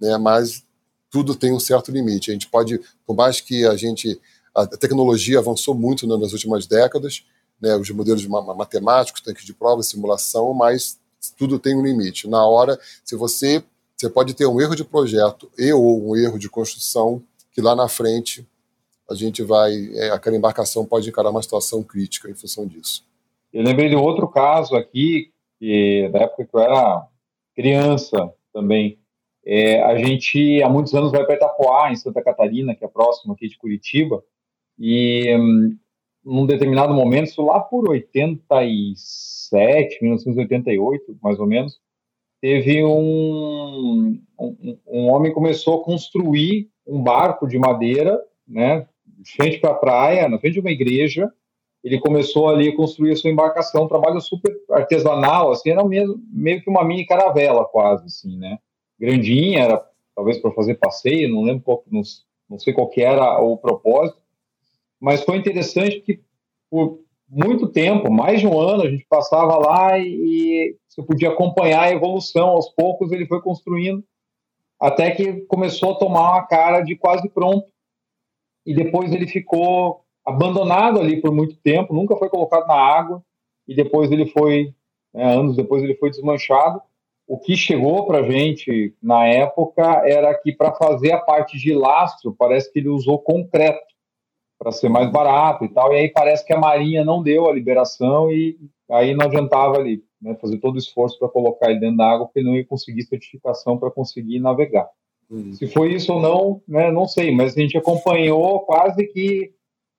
né? Mas tudo tem um certo limite. A gente pode, por mais que a gente a tecnologia avançou muito né, nas últimas décadas, né, os modelos matemáticos, tanques de prova, simulação, mas tudo tem um limite. Na hora, se você você pode ter um erro de projeto e ou um erro de construção que lá na frente a gente vai, é, aquela embarcação pode encarar uma situação crítica em função disso. Eu lembrei de outro caso aqui, que da época que eu era criança também. É, a gente, há muitos anos, vai para Itapoá, em Santa Catarina, que é próximo aqui de Curitiba, e um, num determinado momento, isso lá por 87, 1988, mais ou menos, teve um, um, um homem começou a construir um barco de madeira, né, frente para a praia, na frente de uma igreja, ele começou ali a construir a sua embarcação, um trabalho super artesanal, assim, era mesmo, meio que uma mini caravela quase, assim, né, grandinha, era talvez para fazer passeio, não lembro qual, não, não sei qual que era o propósito, mas foi interessante que por muito tempo, mais de um ano, a gente passava lá e, você podia acompanhar a evolução, aos poucos ele foi construindo, até que começou a tomar uma cara de quase pronto, e depois ele ficou abandonado ali por muito tempo, nunca foi colocado na água, e depois ele foi, né, anos depois ele foi desmanchado. O que chegou para a gente na época era que para fazer a parte de lastro, parece que ele usou concreto para ser mais barato e tal, e aí parece que a Marinha não deu a liberação e aí não adiantava ali né, fazer todo o esforço para colocar ele dentro da água, porque não ia conseguir certificação para conseguir navegar. Uhum. Se foi isso ou não, né, não sei, mas a gente acompanhou quase que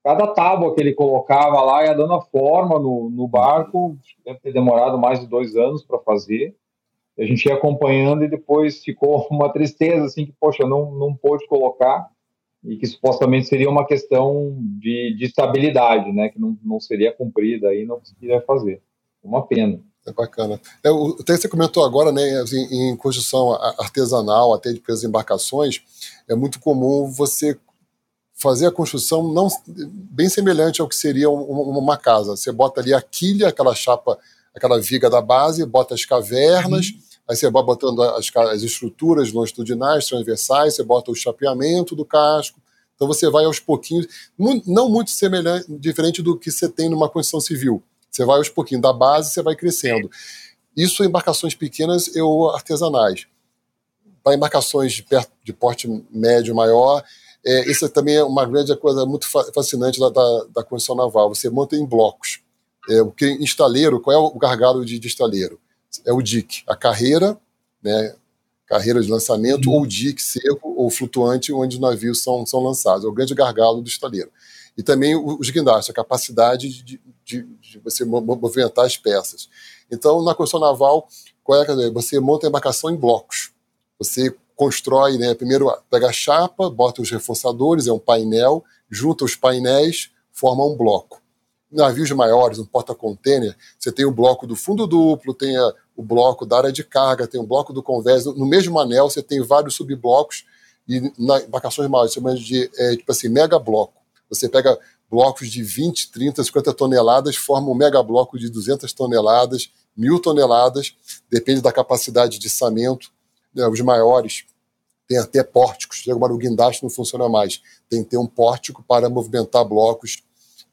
cada tábua que ele colocava lá ia dando a forma no, no barco, deve ter demorado mais de dois anos para fazer. A gente ia acompanhando e depois ficou uma tristeza, assim, que, poxa, não, não pôde colocar, e que supostamente seria uma questão de, de estabilidade, né, que não, não seria cumprida e não conseguiria fazer. Uma pena. É bacana. É, o, até você comentou agora, né, assim, em construção artesanal, até de pequenas embarcações, é muito comum você fazer a construção não bem semelhante ao que seria uma, uma casa. Você bota ali a quilha, aquela chapa, aquela viga da base, bota as cavernas, uhum. Aí você vai botando as, as estruturas longitudinais, transversais, você bota o chapeamento do casco. Então você vai aos pouquinhos, não muito semelhante, diferente do que você tem numa construção civil. Você vai aos pouquinhos, da base você vai crescendo. Isso em embarcações pequenas ou artesanais. Para embarcações de, perto, de porte médio maior, é, isso também é uma grande coisa muito fascinante da, da, da construção naval. Você monta em blocos. É, o que estaleiro, qual é o gargalo de, de estaleiro? É o dique, a carreira, né, carreira de lançamento, uhum. ou dique seco ou flutuante, onde os navios são, são lançados. É o grande gargalo do estaleiro. E também os guindastes, a capacidade de, de, de, você movimentar as peças. Então, na construção naval, qual é, você monta a embarcação em blocos. Você constrói, né, primeiro pega a chapa, bota os reforçadores, é um painel, junta os painéis, forma um bloco. Navios maiores, um porta-container, você tem o bloco do fundo duplo, tem a, o bloco da área de carga, tem o bloco do convés. No mesmo anel, você tem vários subblocos, e na embarcações maiores, chamamos de, é, tipo assim, mega bloco. Você pega blocos de 20, 30, 50 toneladas, formam um mega bloco de 200 toneladas, mil toneladas, depende da capacidade de içamento né, os maiores têm até pórticos, agora o guindaste não funciona mais, tem que ter um pórtico para movimentar blocos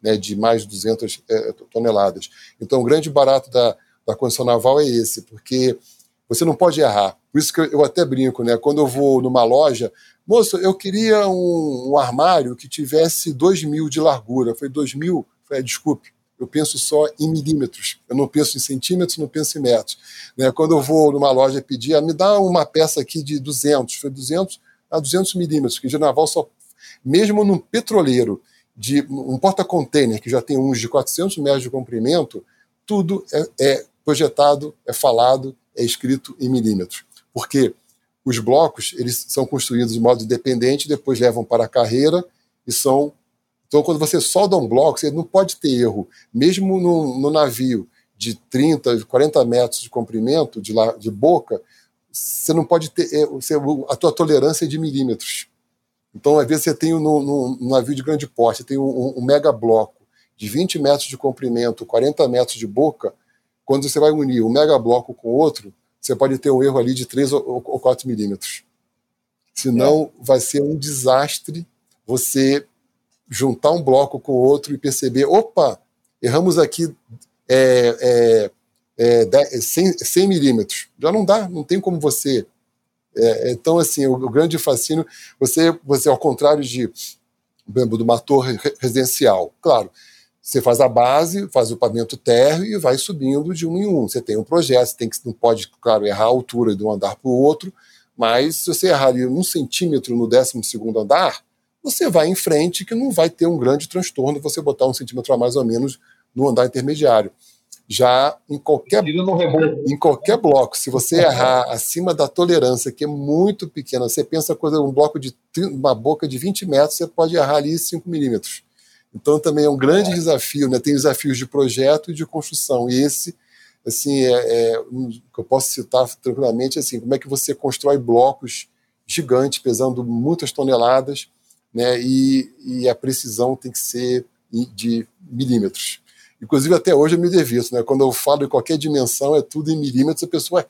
né, de mais de 200 é, toneladas. Então, o grande barato da, da construção naval é esse, porque você não pode errar. Por isso que eu, eu até brinco, né? Quando eu vou numa loja, moço, eu queria um, um armário que tivesse 2 mil de largura. Falei, 2 mil? Eu falei, desculpe, eu penso só em milímetros, eu não penso em centímetros, não penso em metros. Né? Quando eu vou numa loja pedir, ah, me dá uma peça aqui de 200, foi 200 a 200 milímetros, que de naval só, mesmo num petroleiro, de um porta-container que já tem uns de 400 metros de comprimento, tudo é, é projetado, é falado, é escrito em milímetros. Porque os blocos eles são construídos de modo independente, depois levam para a carreira e são então, quando você solda um bloco, você não pode ter erro. Mesmo no, no navio de 30, 40 metros de comprimento, de, la, de boca, você não pode ter. Você, a tua tolerância é de milímetros. Então, às vezes, você tem no, no, no navio de grande porte, você tem um, um, mega bloco de 20 metros de comprimento, 40 metros de boca. Quando você vai unir um mega bloco com outro, você pode ter um erro ali de 3 ou, ou 4 milímetros. Senão, é. vai ser um desastre você juntar um bloco com o outro e perceber, opa, erramos aqui é, é, é, 100, 100 milímetros. Já não dá, não tem como você. É, então, assim, o, o, grande fascínio, você, você, ao contrário de de uma torre residencial. Claro, você faz a base, faz o pavimento térreo e vai subindo de um em um. Você tem um projeto, você tem que, não pode, claro, errar a altura de um andar para o outro, mas se você errar ali um centímetro no 12 andar, você vai em frente que não vai ter um grande transtorno você botar um centímetro a mais ou menos no andar intermediário. Já em qualquer, em qualquer bloco, se você errar acima da tolerância, que é muito pequena, você pensa coisa um bloco de uma boca de 20 metros, você pode errar ali 5 milímetros. Então também é um grande é. desafio, né? Tem desafios de projeto e de construção. E esse, assim, é, é um, que eu posso citar tranquilamente, assim, como é que você constrói blocos gigantes, pesando muitas toneladas, né? E, e a precisão tem que ser de milímetros. Inclusive, até hoje eu me devisto, né? Quando eu falo em qualquer dimensão, é tudo em milímetros, a pessoa, o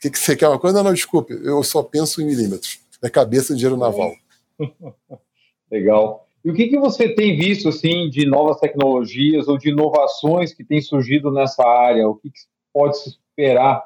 que, que você quer uma coisa? Não, não, desculpe, eu só penso em milímetros. É cabeça de engenheiro naval. Legal. E o que, que você tem visto assim de novas tecnologias ou de inovações que têm surgido nessa área? O que, que pode se esperar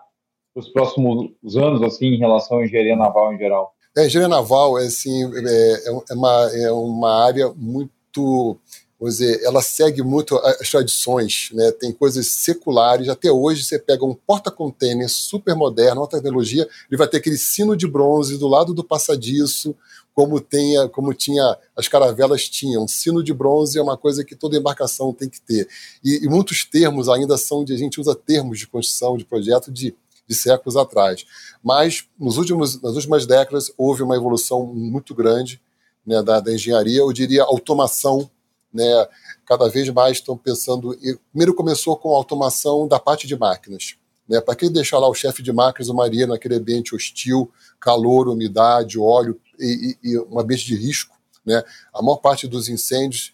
para os próximos anos assim em relação à engenharia naval em geral? É, a engenharia naval é, assim, é, é, uma, é uma área muito vamos dizer, ela segue muito as tradições, né? tem coisas seculares. Até hoje, você pega um porta-container super moderno, uma tecnologia, ele vai ter aquele sino de bronze do lado do passadiço, como, tenha, como tinha as caravelas tinham. Sino de bronze é uma coisa que toda embarcação tem que ter. E, e muitos termos ainda são de. A gente usa termos de construção, de projeto de, de séculos atrás. Mas nos últimos, nas últimas décadas houve uma evolução muito grande né, da, da engenharia, eu diria automação. Né, cada vez mais estão pensando. Primeiro começou com a automação da parte de máquinas. Né, Para que deixar lá o chefe de máquinas, o marinheiro, naquele ambiente hostil, calor, umidade, óleo, e, e, um ambiente de risco. Né? A maior parte dos incêndios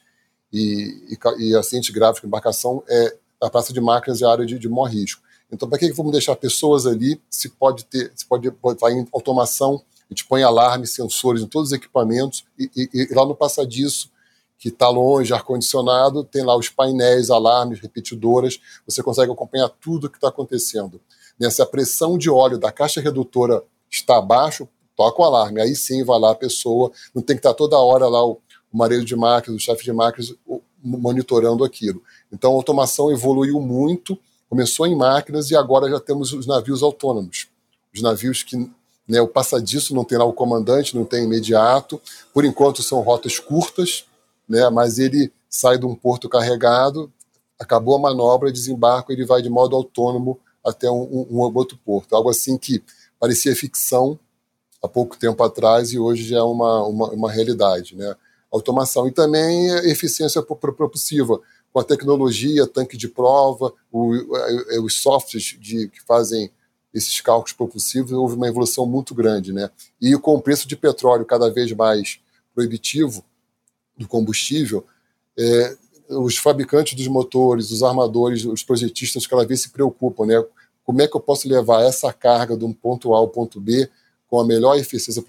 e, e, e acidentes graves com embarcação é a praça de máquinas é a área de, de maior risco. Então, para que vamos deixar pessoas ali? Se pode ter, se pode botar em automação, a gente põe alarme, sensores em todos os equipamentos, e, e, e lá no passadiço, que está longe, ar-condicionado, tem lá os painéis, alarmes, repetidoras, você consegue acompanhar tudo o que está acontecendo. Nessa pressão de óleo da caixa redutora está abaixo, toca o alarme. Aí sim vai lá a pessoa, não tem que estar toda hora lá o, o mareiro de máquinas, o chefe de máquinas monitorando aquilo. Então a automação evoluiu muito, começou em máquinas e agora já temos os navios autônomos. Os navios que né, o passadiço não tem lá o comandante, não tem imediato. Por enquanto são rotas curtas, né, mas ele sai de um porto carregado, acabou a manobra, desembarca, ele vai de modo autônomo até um, um, outro porto. Algo assim que parecia ficção, há pouco tempo atrás e hoje já é uma, uma, uma realidade. Né? Automação e também eficiência propulsiva, com a tecnologia, tanque de prova, o, os softwares de, que fazem esses cálculos propulsivos, houve uma evolução muito grande. Né? E com o preço de petróleo cada vez mais proibitivo do combustível, é, os fabricantes dos motores, os armadores, os projetistas cada vez se preocupam, né? Como é que eu posso levar essa carga de um ponto A ao ponto B com a melhor eficiência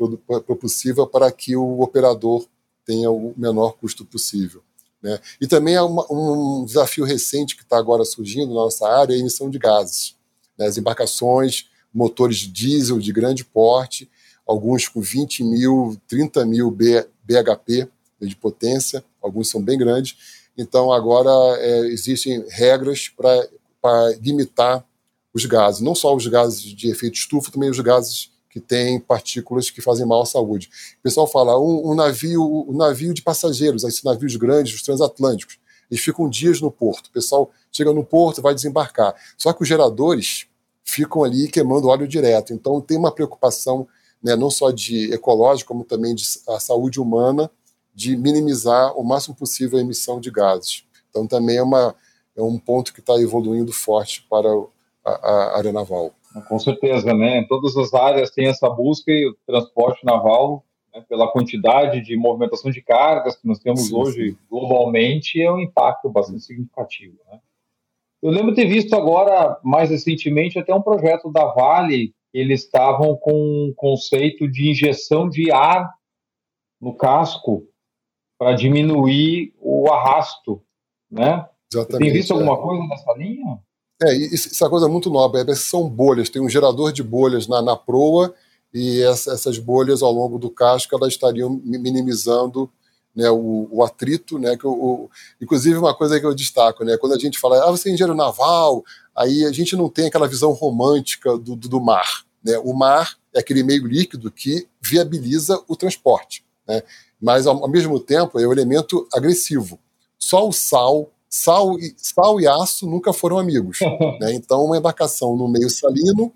propulsiva para que o operador tenha o menor custo possível. Né? E também uma, um desafio recente que está agora surgindo na nossa área, é a emissão de gases. Né? As embarcações, motores diesel de grande porte, alguns com 20 mil, 30 mil BHP de potência, alguns são bem grandes. Então, agora é, existem regras para limitar os gases, não só os gases de efeito estufa, também os gases que têm partículas que fazem mal à saúde. O pessoal fala, um, um navio um navio de passageiros, esses navios grandes, os transatlânticos, eles ficam dias no porto. O pessoal chega no porto, vai desembarcar. Só que os geradores ficam ali queimando óleo direto. Então tem uma preocupação né, não só de ecológica, como também de a saúde humana, de minimizar o máximo possível a emissão de gases. Então também é, uma, é um ponto que está evoluindo forte para a, a área naval. Com certeza, né? Todas as áreas tem essa busca e o transporte naval, né, pela quantidade de movimentação de cargas que nós temos sim, hoje sim. globalmente, é um impacto bastante significativo, né? Eu lembro ter visto agora, mais recentemente, até um projeto da Vale, eles estavam com um conceito de injeção de ar no casco para diminuir o arrasto, né? Exatamente. Tem visto alguma é. coisa nessa linha? É, isso, é uma coisa muito nova. É, são bolhas, tem um gerador de bolhas na, na proa e essa, essas bolhas ao longo do casco elas estariam minimizando né, o, o, atrito, né, que o, inclusive uma coisa que eu destaco, né, quando a gente fala, ah, você é engenheiro naval, aí a gente não tem aquela visão romântica do, do, do mar, né, o mar é aquele meio líquido que viabiliza o transporte, né, mas ao, ao mesmo tempo é um elemento agressivo. Só o sal, sal e, sal e aço nunca foram amigos, né, então uma embarcação no meio salino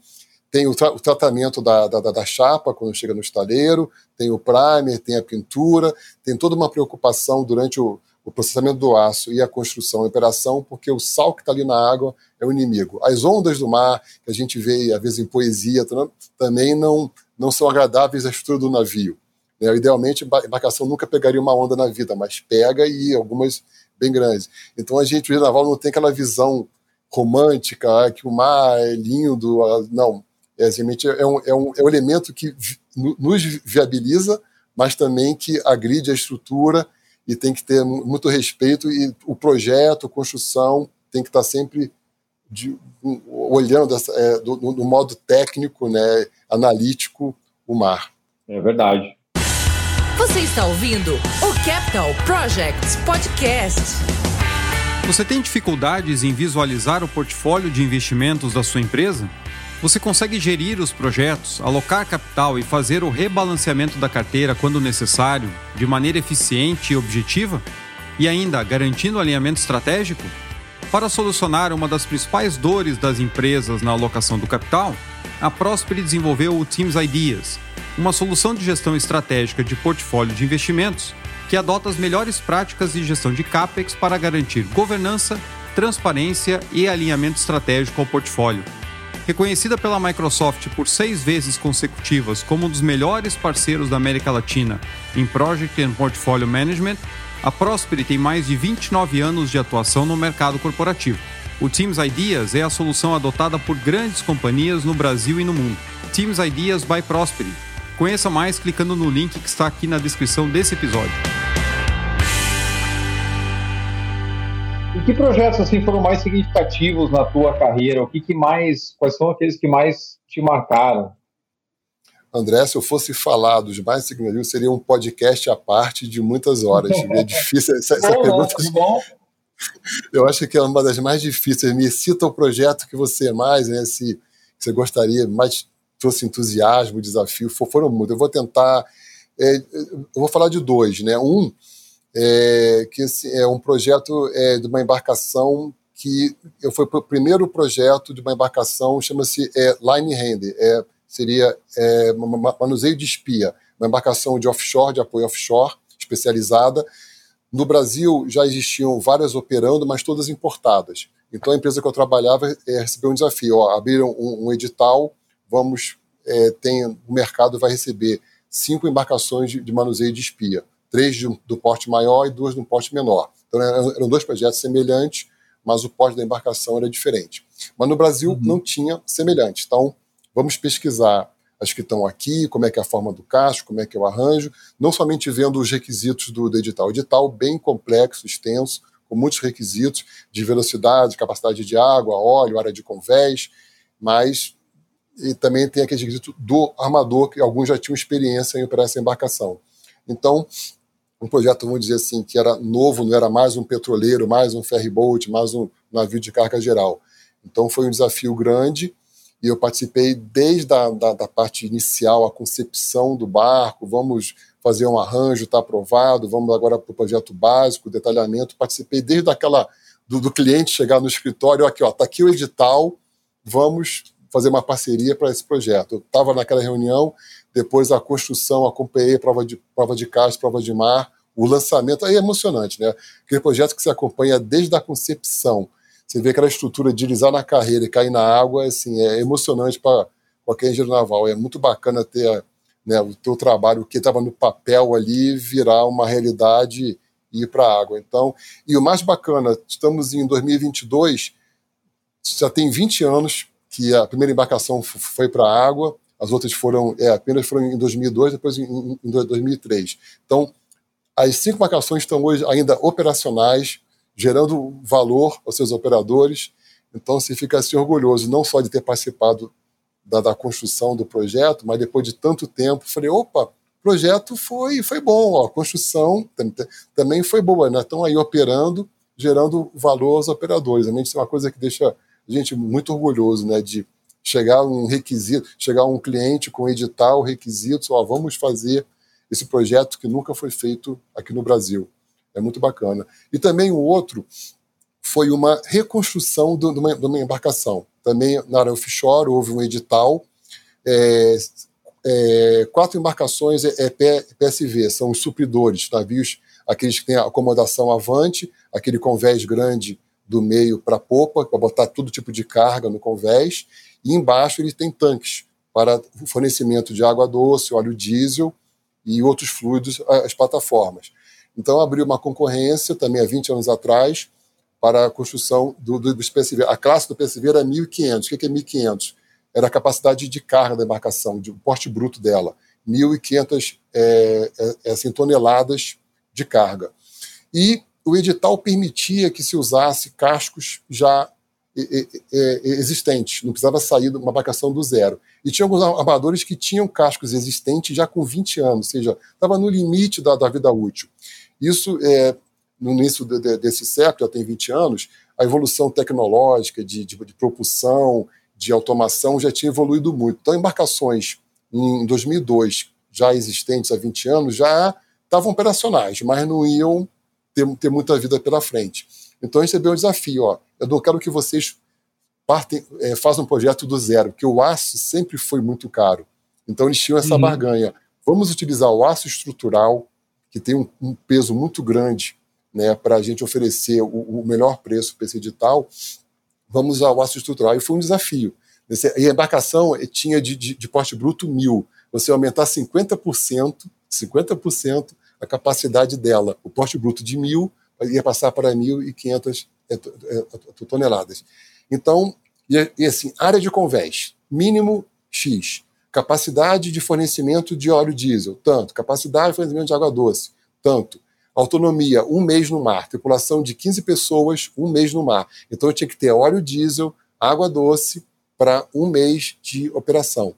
tem o, tra o tratamento da, da, da, chapa quando chega no estaleiro, tem o primer, tem a pintura, tem toda uma preocupação durante o, o processamento do aço e a construção e operação, porque o sal que está ali na água é o inimigo. As ondas do mar, que a gente vê às vezes em poesia, também não, não são agradáveis à estrutura do navio. Né? Idealmente, embarcação nunca pegaria uma onda na vida, mas pega e algumas bem grandes. Então a gente, o naval, não tem aquela visão romântica, que o mar é lindo. Não, é, realmente é um, é, um, é um elemento que nos viabiliza, mas também que agride a estrutura e tem que ter muito respeito e o projeto, a construção tem que estar sempre de, olhando essa, é, do, do, modo técnico, né, analítico, o mar. É verdade. Você está ouvindo o Capital Projects Podcast. Você tem dificuldades em visualizar o portfólio de investimentos da sua empresa? Você consegue gerir os projetos, alocar capital e fazer o rebalanceamento da carteira quando necessário, de maneira eficiente e objetiva? E ainda garantindo alinhamento estratégico? Para solucionar uma das principais dores das empresas na alocação do capital, a Prosper desenvolveu o Teams Ideas, uma solução de gestão estratégica de portfólio de investimentos que adota as melhores práticas de gestão de CAPEX para garantir governança, transparência e alinhamento estratégico ao portfólio Reconhecida pela Microsoft por seis vezes consecutivas como um dos melhores parceiros da América Latina em Project and Portfolio Management, a Prosperity tem mais de 29 anos de atuação no mercado corporativo. O Teams Ideas é a solução adotada por grandes companhias no Brasil e no mundo. Teams Ideas by Prosperity. Conheça mais clicando no link que está aqui na descrição desse episódio. E que projetos assim foram mais significativos na tua carreira? O que, que mais, quais são aqueles que mais te marcaram? André, se eu fosse falar dos mais significativos, seria um podcast à parte de muitas horas. É difícil essa, essa pergunta. Bom. Eu acho que é uma das mais difíceis. Me cita o projeto que você mais, né, se você gostaria, mais trouxe entusiasmo, desafio. Foram muitos. Eu vou tentar. É, eu vou falar de dois, né? Um é, que é um projeto é, de uma embarcação que foi o primeiro projeto de uma embarcação, chama-se é, Line Hand, é, seria é, manuseio de espia, uma embarcação de offshore, de apoio offshore, especializada. No Brasil já existiam várias operando, mas todas importadas. Então a empresa que eu trabalhava é, recebeu um desafio, ó, abriram um, um edital, vamos, é, tem, o mercado vai receber cinco embarcações de, de manuseio de espia três de, do porte maior e duas do porte menor. Então eram dois projetos semelhantes, mas o porte da embarcação era diferente. Mas no Brasil uhum. não tinha semelhante. Então vamos pesquisar as que estão aqui, como é que é a forma do casco, como é que é o arranjo, não somente vendo os requisitos do, do edital. O edital bem complexo, extenso, com muitos requisitos de velocidade, capacidade de água, óleo, área de convés, mas e também tem aquele requisito do armador, que alguns já tinham experiência em operar essa embarcação. Então, um projeto, vamos dizer assim, que era novo, não era mais um petroleiro, mais um ferryboat, mais um navio de carga geral. Então foi um desafio grande e eu participei desde a da, da parte inicial, a concepção do barco, vamos fazer um arranjo, está aprovado, vamos agora para o projeto básico, detalhamento, participei desde aquela do, do cliente chegar no escritório, aqui ó, está aqui o edital, vamos fazer uma parceria para esse projeto. Eu estava naquela reunião, depois a construção, acompanhei prova de, prova de caixa, prova de mar, o lançamento, aí é emocionante, né? Aquele projeto que você acompanha desde a concepção, você vê aquela estrutura de deslizar na carreira e cair na água, assim, é emocionante para qualquer engenheiro naval. É muito bacana ter né, o teu trabalho, que estava no papel ali, virar uma realidade e ir para a água. Então, e o mais bacana, estamos em 2022, já tem 20 anos que a primeira embarcação foi para a água, as outras foram, é, apenas foram em 2002, depois em, em 2003. Então, as cinco embarcações estão hoje ainda operacionais, gerando valor aos seus operadores. Então, se fica assim orgulhoso, não só de ter participado da, da, construção do projeto, mas depois de tanto tempo, falei, opa, projeto foi, foi bom, ó, a construção também foi boa, né? Estão aí operando, gerando valor aos operadores. Realmente isso é uma coisa que deixa a gente muito orgulhoso, né? De chegar um requisito, chegar um cliente com edital, requisitos, ó, vamos fazer esse projeto que nunca foi feito aqui no Brasil. É muito bacana. E também o outro foi uma reconstrução de uma, de uma embarcação. Também na área offshore houve um edital é, é, quatro embarcações é, é PSV, são os supridores, navios, aqueles que têm acomodação avante, aquele convés grande do meio para a popa, para botar todo tipo de carga no convés, e embaixo ele tem tanques para fornecimento de água doce, óleo diesel e outros fluidos às plataformas. Então abriu uma concorrência, também há 20 anos atrás, para a construção do, do, do PSV. A classe do PSV era 1.500. O que é 1.500? era a capacidade de carga da embarcação, de, porte bruto dela, 1.500 é, é, é, assim, toneladas de carga. E o edital permitia que se usasse cascos já existentes, não precisava sair de uma embarcação do zero. E tinha alguns armadores que tinham cascos existentes já com 20 anos, ou seja, estava no limite da, da, vida útil. Isso, é, no início de, de, desse século, já tem 20 anos, a evolução tecnológica de, de, de propulsão de automação já tinha evoluído muito. Então, embarcações em 2002, já existentes há 20 anos, já estavam operacionais, mas não iam ter, ter muita vida pela frente. Então, recebeu um desafio: ó, eu não quero que vocês partem, é, façam um projeto do zero, porque o aço sempre foi muito caro. Então, eles tinham essa uhum. barganha. Vamos utilizar o aço estrutural, que tem um, um peso muito grande né, para a gente oferecer o, o melhor preço para esse edital, vamos usar o aço estrutural. E foi um desafio. E a embarcação tinha de, de, de porte bruto mil. Você aumentar 50%, 50% a capacidade dela. O porte bruto de mil ia passar para 1.500 é, é, toneladas. Então, e, assim, área de convés, mínimo X. Capacidade de fornecimento de óleo diesel, tanto. Capacidade de fornecimento de água doce, tanto. Autonomia, um mês no mar. Tripulação de 15 pessoas, um mês no mar. Então eu tinha que ter óleo diesel, água doce para um mês de operação.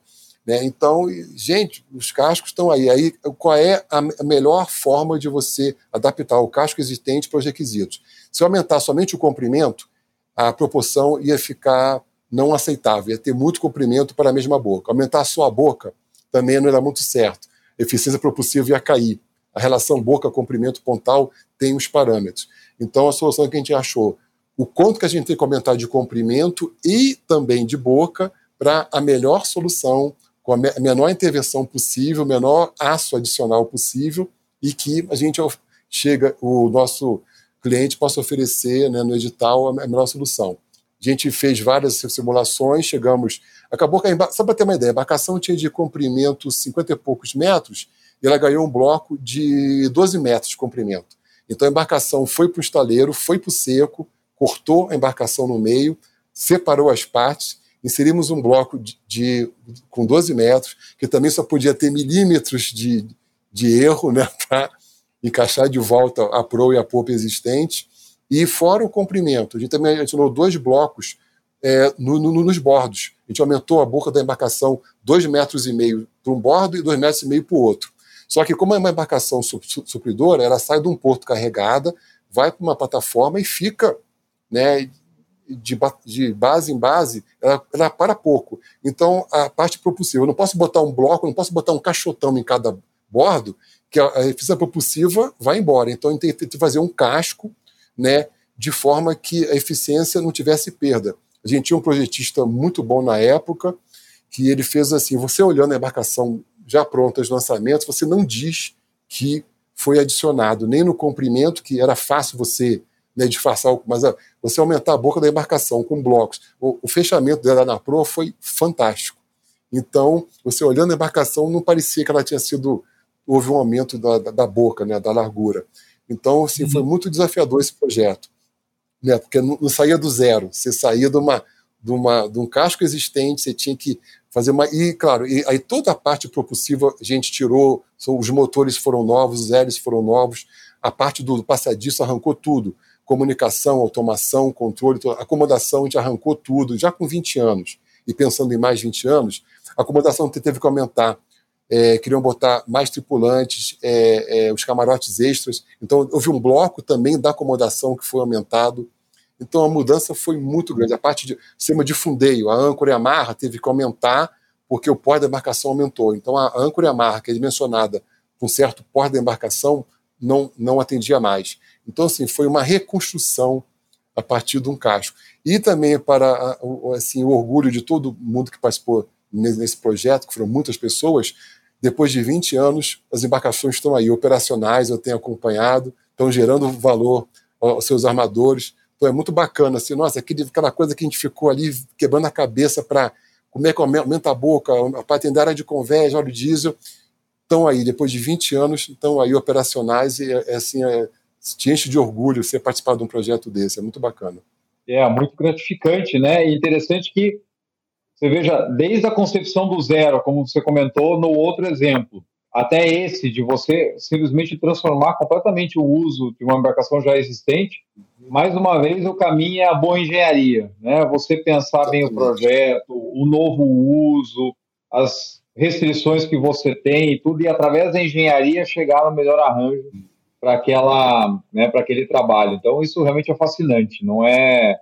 Né? Então, gente, os cascos estão aí. Aí, qual é a melhor forma de você adaptar o casco existente para os requisitos? Se eu aumentar somente o comprimento, a proporção ia ficar não aceitável, ia ter muito comprimento para a mesma boca. Aumentar só a boca também não era muito certo. A eficiência propulsiva ia cair a relação boca-comprimento pontal tem os parâmetros. Então, a solução que a gente achou, o quanto que a gente tem que aumentar de comprimento e também de boca para a melhor solução, com a menor intervenção possível, menor aço adicional possível e que a gente chega, o nosso cliente possa oferecer né, no edital a melhor solução. A gente fez várias simulações, chegamos. Acabou que a só para ter uma ideia, a embarcação tinha de comprimento 50 e poucos metros e ela ganhou um bloco de 12 metros de comprimento. Então a embarcação foi para o estaleiro, foi para o seco, cortou a embarcação no meio, separou as partes, inserimos um bloco de, de com 12 metros, que também só podia ter milímetros de, de erro né, para encaixar de volta a proa e a popa existente. E fora o comprimento, a gente também adicionou dois blocos é, no, no, nos bordos. A gente aumentou a boca da embarcação dois metros e meio para um bordo e dois metros e meio para o outro. Só que, como é uma embarcação supridora, ela sai de um porto carregada, vai para uma plataforma e fica né, de, de base em base, ela, ela, para pouco. Então, a parte propulsiva, eu não posso botar um bloco, não posso botar um caixotão em cada bordo, que a, a eficiência propulsiva vai embora. Então, eu que fazer um casco, né, de forma que a eficiência não tivesse perda. A gente tinha um projetista muito bom na época, que ele fez assim, você olhando a embarcação já prontas de lançamento, você não diz que foi adicionado, nem no comprimento, que era fácil você né, disfarçar, mas você aumentar a boca da embarcação com blocos. O, o fechamento dela na proa foi fantástico. Então, você olhando a embarcação, não parecia que ela tinha sido. Houve um aumento da, da, da boca, né, da largura. Então, assim, uhum. foi muito desafiador esse projeto. Né, porque não, não saía do zero, você saía de, uma, de, uma, de um casco existente, você tinha que fazer uma. E, claro, e aí toda a parte propulsiva a gente tirou, os motores foram novos, os hélices foram novos, a parte do passadiço arrancou tudo. Comunicação, automação, controle, acomodação, a gente arrancou tudo, já com 20 anos. E pensando em mais 20 anos, a acomodação teve que aumentar é, queriam botar mais tripulantes, é, é, os camarotes extras. Então, houve um bloco também da acomodação que foi aumentado. Então, a mudança foi muito grande. A parte de sistema de fundeio, a âncora e a marra teve que aumentar porque o pós da embarcação aumentou. Então, a âncora e a marra, que é dimensionada com certo pós da embarcação, não, não atendia mais. Então, assim, foi uma reconstrução a partir de um casco. E também para assim, o orgulho de todo mundo que participou nesse projeto, que foram muitas pessoas, depois de 20 anos, as embarcações estão aí, operacionais, eu tenho acompanhado, estão gerando valor aos seus armadores. Então é muito bacana, assim, nossa, aquela coisa que a gente ficou ali quebrando a cabeça para como é que aumenta a boca, para atender área de convés, óleo diesel, estão aí, depois de 20 anos, estão aí operacionais e, é, assim, é, te enche de orgulho ser participar de um projeto desse, é muito bacana. É, muito gratificante, né? E interessante que você veja, desde a concepção do zero, como você comentou no outro exemplo, até esse de você simplesmente transformar completamente o uso de uma embarcação já existente, mais uma vez o caminho é a boa engenharia, né? Você pensar Exatamente. bem o projeto, o novo uso, as restrições que você tem e tudo, e através da engenharia chegar no melhor arranjo para aquela, né, para aquele trabalho. Então isso realmente é fascinante. Não é,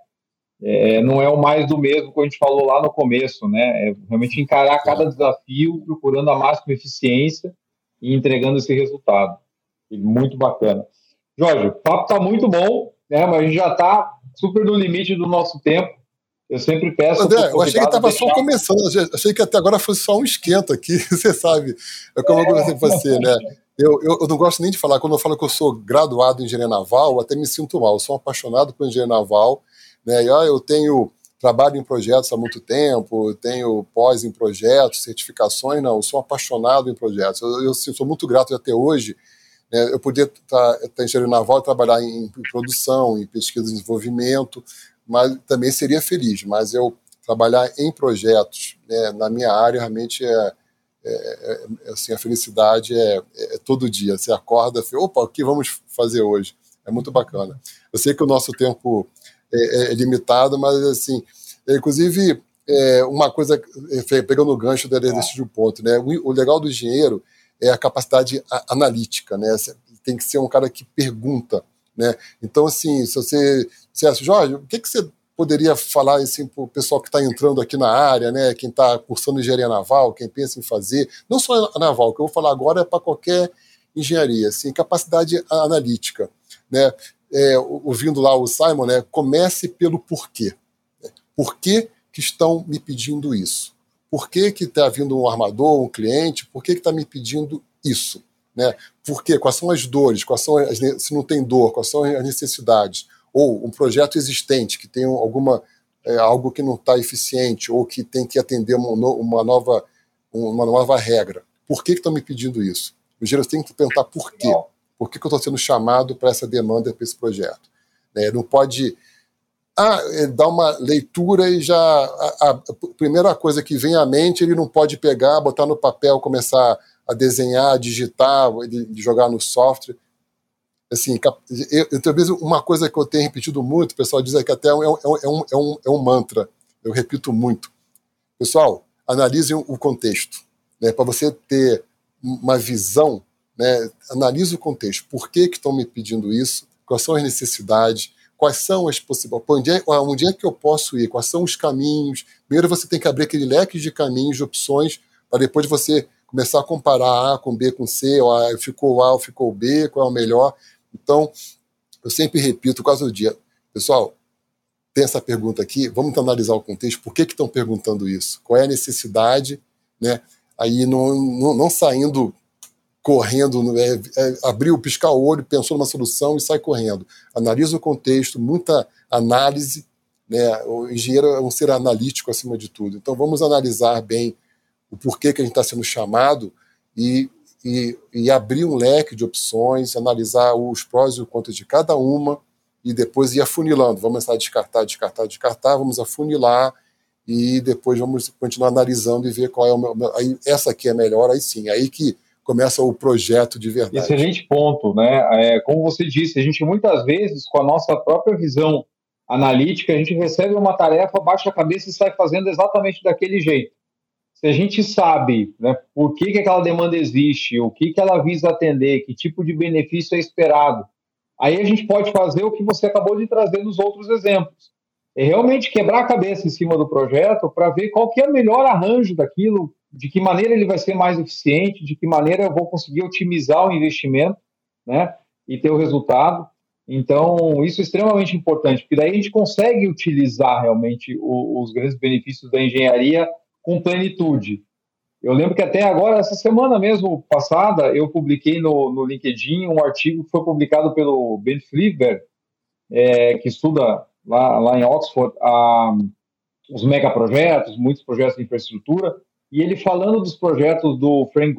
é, não é o mais do mesmo que a gente falou lá no começo, né? É realmente encarar cada desafio, procurando a máxima eficiência e entregando esse resultado. Muito bacana. Jorge, o papo está muito bom, né? Mas a gente já está super no limite do nosso tempo. Eu sempre peço. André, eu achei que estava deixar... só começando, achei que até agora fosse só um esquenta aqui, você sabe. É como é. eu conversei com você, né? Eu, eu, eu, não gosto nem de falar, quando eu falo que eu sou graduado em engenharia naval, eu até me sinto mal. Eu sou um apaixonado por engenharia naval, né? E, ah, eu tenho trabalho em projetos há muito tempo, tenho pós em projetos, certificações, não, eu sou apaixonado em projetos. Eu, eu sou muito grato até hoje. Né? Eu podia estar, estar em engenharia naval e trabalhar em, em produção, em pesquisa e desenvolvimento, mas também seria feliz. Mas eu trabalhar em projetos né, na minha área realmente é é, é, é, assim, a felicidade é, é, todo dia. Você acorda e opa, o que vamos fazer hoje? É muito bacana. Eu sei que o nosso tempo é, é limitado, mas assim, inclusive, uma coisa, pegando o gancho desse um ponto, né? O, o legal do engenheiro é a capacidade analítica, né? Tem que ser um cara que pergunta, né? Então, assim, se você, se Jorge, o que, que você poderia falar assim, para o pessoal que está entrando aqui na área, né, quem está cursando engenharia naval, quem pensa em fazer, não só naval, o que eu vou falar agora é para qualquer engenharia, assim, capacidade analítica. Né? É, ouvindo lá o Simon, né, comece pelo porquê. Né? Por que, que estão me pedindo isso? Por que está vindo um armador, um cliente? Por que está me pedindo isso? Né? Por quê? Quais são as dores? Quais são as, se não tem dor? Quais são as necessidades? ou um projeto existente que tem alguma é, algo que não está eficiente ou que tem que atender uma, uma, nova uma nova regra. Por que estão me pedindo isso? O engenheiro tem que perguntar por quê. Por que, que eu estou sendo chamado para essa demanda, para esse projeto? É, não pode ah, é, dar uma leitura e já a, a, primeira coisa que vem à mente ele não pode pegar, botar no papel, começar a desenhar, a digitar, de, jogar no software assim, eu, eu, talvez uma coisa que eu tenho repetido muito, o pessoal diz que até é, é um, é, um, é, um, é um mantra, eu repito muito. Pessoal, analisem o contexto. Né, Para você ter uma visão, né, analise o contexto. Por que, estão me pedindo isso? Quais são as necessidades? Quais são as possibilidades? É, onde é que eu posso ir? Quais são os caminhos? Primeiro você tem que abrir aquele leque de caminhos, de opções, para depois você começar a comparar A com B com C, ou A ficou A ou ficou B, qual é o melhor. Então, eu sempre repito quase o dia, pessoal, tem essa pergunta aqui, vamos analisar o contexto, por que estão perguntando isso? Qual é a necessidade? Né? Aí não, não, não saindo correndo, é, é, abriu, piscar o olho, pensou numa solução e sai correndo. Analisa o contexto, muita análise. Né? O engenheiro é um ser analítico acima de tudo. Então vamos analisar bem o porquê que a gente está sendo chamado e e, e abrir um leque de opções, analisar os prós e os contras de cada uma e depois ir afunilando. Vamos começar a descartar, descartar, descartar, vamos afunilar e depois vamos continuar analisando e ver qual é o meu. Aí, essa aqui é melhor, aí sim, aí que começa o projeto de verdade. Excelente ponto, né? É, como você disse, a gente muitas vezes, com a nossa própria visão analítica, a gente recebe uma tarefa, baixa a cabeça e sai fazendo exatamente daquele jeito. Se a gente sabe né, por que, que aquela demanda existe, o que, que ela visa atender, que tipo de benefício é esperado, aí a gente pode fazer o que você acabou de trazer nos outros exemplos. É realmente quebrar a cabeça em cima do projeto para ver qual que é o melhor arranjo daquilo, de que maneira ele vai ser mais eficiente, de que maneira eu vou conseguir otimizar o investimento, né, e ter o resultado. Então, isso é extremamente importante, porque daí a gente consegue utilizar realmente os grandes benefícios da engenharia com plenitude. Eu lembro que até agora, essa semana mesmo passada, eu publiquei no, no LinkedIn um artigo que foi publicado pelo Ben Fliver, é, que estuda lá, lá em Oxford a, os megaprojetos, muitos projetos de infraestrutura, e ele falando dos projetos do Frank,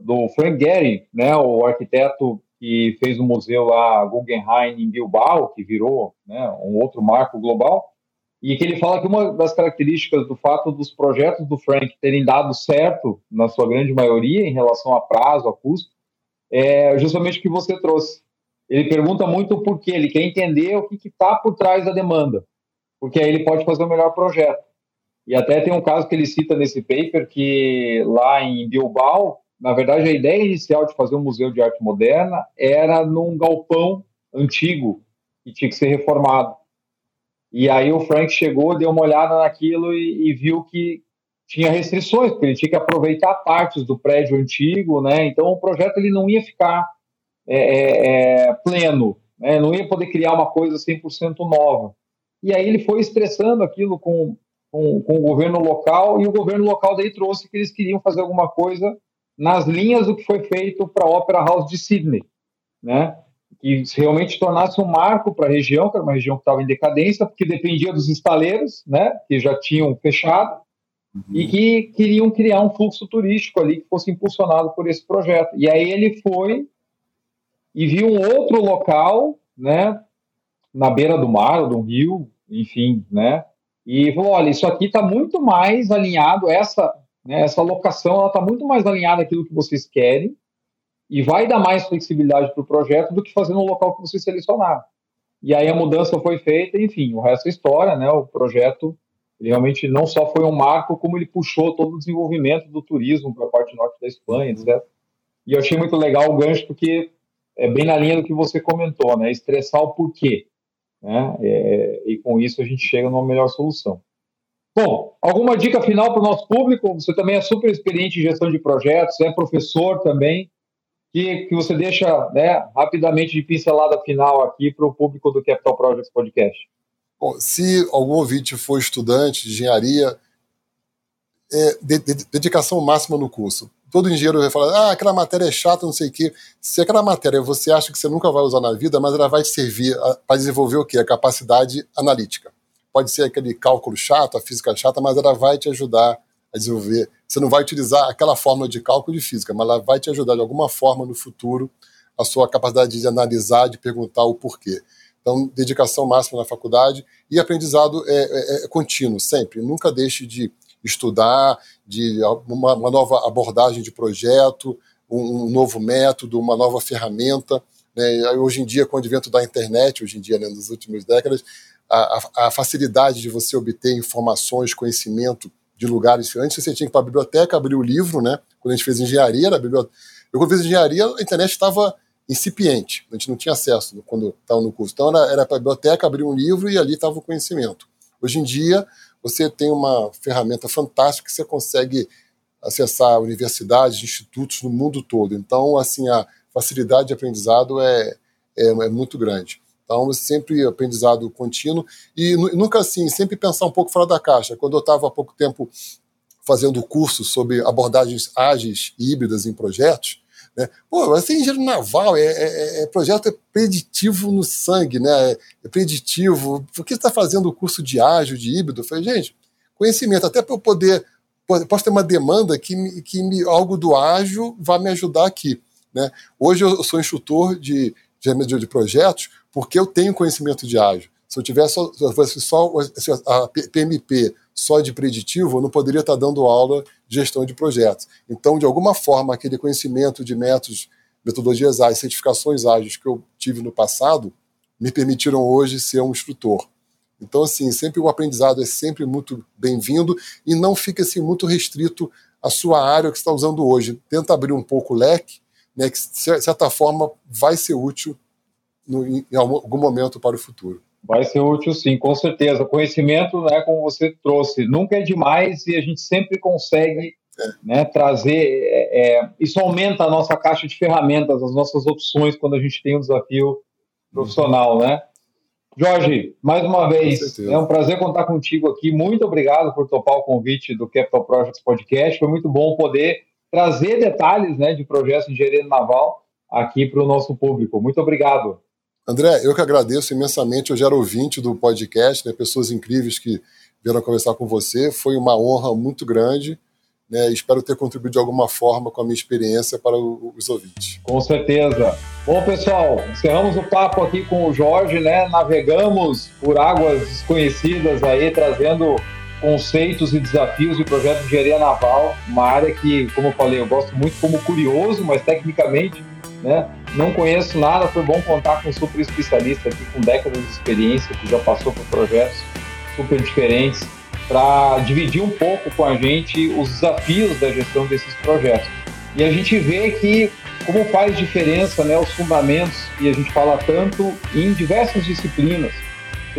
do Frank Gehry, né, o arquiteto que fez o museu lá Guggenheim em Bilbao, que virou né, um outro marco global, e que ele fala que uma das características do fato dos projetos do Frank terem dado certo, na sua grande maioria, em relação a prazo, a custo, é justamente o que você trouxe. Ele pergunta muito o porquê, ele quer entender o que está por trás da demanda, porque aí ele pode fazer o melhor projeto. E até tem um caso que ele cita nesse paper que lá em Bilbao, na verdade, a ideia inicial de fazer um museu de arte moderna era num galpão antigo que tinha que ser reformado. E aí o Frank chegou, deu uma olhada naquilo e, e viu que tinha restrições, porque ele tinha que aproveitar partes do prédio antigo, né? Então o projeto ele não ia ficar é, é, é pleno, né? não ia poder criar uma coisa 100% nova. E aí ele foi estressando aquilo com, com, com, o governo local, e o governo local daí trouxe que eles queriam fazer alguma coisa nas linhas do que foi feito para a Opera House de Sydney, né? Que realmente tornasse um marco para a região, que era uma região que estava em decadência, porque dependia dos estaleiros, né, que já tinham fechado, uhum. e que queriam criar um fluxo turístico ali que fosse impulsionado por esse projeto. E aí ele foi e viu um outro local, né, na beira do mar, ou do rio, enfim, né, e falou, olha, isso aqui está muito mais alinhado, essa, né, essa locação, está muito mais alinhada àquilo que vocês querem, e vai dar mais flexibilidade para o projeto do que fazer no local que você selecionar. E aí a mudança foi feita, enfim, o resto é história, né? O projeto realmente não só foi um marco, como ele puxou todo o desenvolvimento do turismo para a parte norte da Espanha, etc. E eu achei muito legal o gancho, porque é bem na linha do que você comentou, né? Estressar o porquê. Né? É, e com isso a gente chega numa melhor solução. Bom, alguma dica final para o nosso público? Você também é super experiente em gestão de projetos, é professor também que, que você deixa né, rapidamente de pincelada final aqui para o público do Capital Projects Podcast? Bom, se algum ouvinte for estudante de engenharia, é, de, de, dedicação máxima no curso. Todo engenheiro vai falar, ah, aquela matéria é chata, não sei o quê. Se aquela matéria você acha que você nunca vai usar na vida, mas ela vai te servir para desenvolver o quê? A capacidade analítica. Pode ser aquele cálculo chato, a física chata, mas ela vai te ajudar a desenvolver. Você não vai utilizar aquela fórmula de cálculo de física, mas ela vai te ajudar de alguma forma no futuro a sua capacidade de analisar, de perguntar o porquê. Então, dedicação máxima na faculdade e aprendizado é, é, é contínuo, sempre. Nunca deixe de estudar, de uma, uma nova abordagem de projeto, um, um, novo método, uma nova ferramenta. Né? Hoje em dia, com o advento da internet, hoje em dia, né, nas últimas décadas, a, a, facilidade de você obter informações, conhecimento de lugares. Antes você tinha que ir para a biblioteca abrir o livro, né? Quando a gente fez engenharia, era biblioteca. Eu, quando fiz engenharia, a internet estava incipiente, a gente não tinha acesso quando estava no curso. Então era, era para a biblioteca abrir um livro e ali estava o conhecimento. Hoje em dia, você tem uma ferramenta fantástica que você consegue acessar universidades, institutos no mundo todo. Então, assim, a facilidade de aprendizado é, é, é muito grande. Então, sempre aprendizado contínuo e nunca assim, sempre pensar um pouco fora da caixa. Quando eu estava há pouco tempo fazendo curso sobre abordagens ágeis e híbridas em projetos, né? Pô, você é engenheiro naval, é, é, é, projeto é preditivo no sangue, né? É preditivo. Por que você está fazendo o curso de ágil, de híbrido? Eu falei, gente, conhecimento, até para eu poder. Posso ter uma demanda que, me, que me, algo do ágil vai me ajudar aqui. Né? Hoje eu sou instrutor de, de, de projetos porque eu tenho conhecimento de ágil. Se eu tivesse só, fosse só a PMP só de preditivo, eu não poderia estar dando aula de gestão de projetos. Então, de alguma forma, aquele conhecimento de métodos, metodologias ágeis, certificações ágeis que eu tive no passado, me permitiram hoje ser um instrutor. Então, assim, sempre o aprendizado é sempre muito bem-vindo e não fica assim muito restrito à sua área que está usando hoje. Tenta abrir um pouco o leque, né, que de certa forma vai ser útil no, em algum momento para o futuro. Vai ser útil, sim, com certeza. Conhecimento, né, como você trouxe, nunca é demais e a gente sempre consegue é. né, trazer. É, é, isso aumenta a nossa caixa de ferramentas, as nossas opções quando a gente tem um desafio profissional, né? Jorge, mais uma vez, é um prazer contar contigo aqui. Muito obrigado por topar o convite do Capital Projects Podcast. Foi muito bom poder trazer detalhes né, de projetos de engenharia naval aqui para o nosso público. Muito obrigado. André, eu que agradeço imensamente. Eu já era ouvinte do podcast, né, pessoas incríveis que vieram conversar com você. Foi uma honra muito grande. Né, espero ter contribuído de alguma forma com a minha experiência para os ouvintes. Com certeza. Bom, pessoal, encerramos o papo aqui com o Jorge, né? Navegamos por águas desconhecidas aí, trazendo conceitos e desafios de projeto de engenharia naval, uma área que, como eu falei, eu gosto muito como curioso, mas tecnicamente, né? Não conheço nada, foi bom contar com um super especialista aqui com décadas de experiência, que já passou por projetos super diferentes para dividir um pouco com a gente os desafios da gestão desses projetos. E a gente vê que como faz diferença né, os fundamentos, e a gente fala tanto em diversas disciplinas,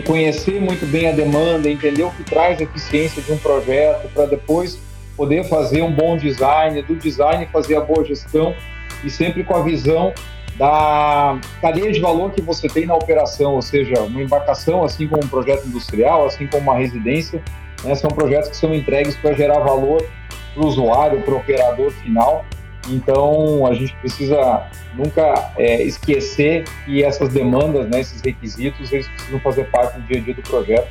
conhecer muito bem a demanda, entender o que traz eficiência de um projeto, para depois poder fazer um bom design, do design fazer a boa gestão, e sempre com a visão da cadeia de valor que você tem na operação, ou seja, uma embarcação, assim como um projeto industrial, assim como uma residência, né? São projetos que são entregues para gerar valor para o usuário, para o operador final. Então, a gente precisa nunca é, esquecer que essas demandas, né, esses requisitos, eles precisam fazer parte do dia a dia do projeto.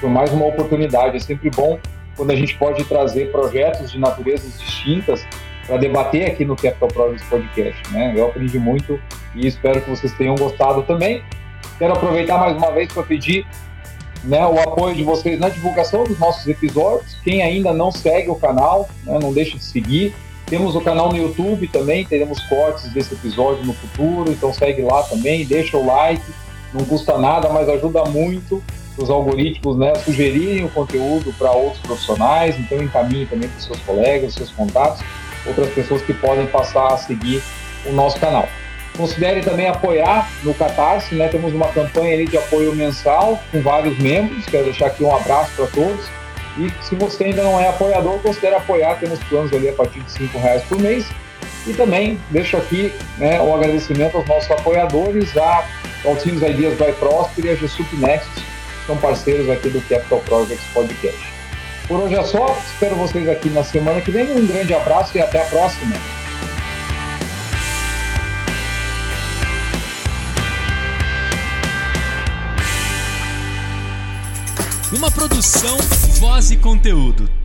Foi mais uma oportunidade. É sempre bom quando a gente pode trazer projetos de naturezas distintas para debater aqui no Capital Projects Podcast. Né? Eu aprendi muito e espero que vocês tenham gostado também. Quero aproveitar mais uma vez para pedir né, o apoio de vocês na divulgação dos nossos episódios. Quem ainda não segue o canal, né, não deixe de seguir. Temos o canal no YouTube também, teremos cortes desse episódio no futuro, então segue lá também, deixa o like, não custa nada, mas ajuda muito os algoritmos né, sugerirem o conteúdo para outros profissionais, então encaminhe também para os seus colegas, seus contatos, outras pessoas que podem passar a seguir o nosso canal. Considere também apoiar no Catarse, né? Temos uma campanha ali de apoio mensal com vários membros. Quero deixar aqui um abraço para todos. E se você ainda não é apoiador, considere apoiar. Temos planos ali a partir de R$ reais por mês. E também deixo aqui né, um agradecimento aos nossos apoiadores, a Alcinos Ideas by Prosper e a GSUP Next, que são parceiros aqui do Capital Projects Podcast. Por hoje é só, espero vocês aqui na semana que vem. Um grande abraço e até a próxima. Uma produção, voz e conteúdo.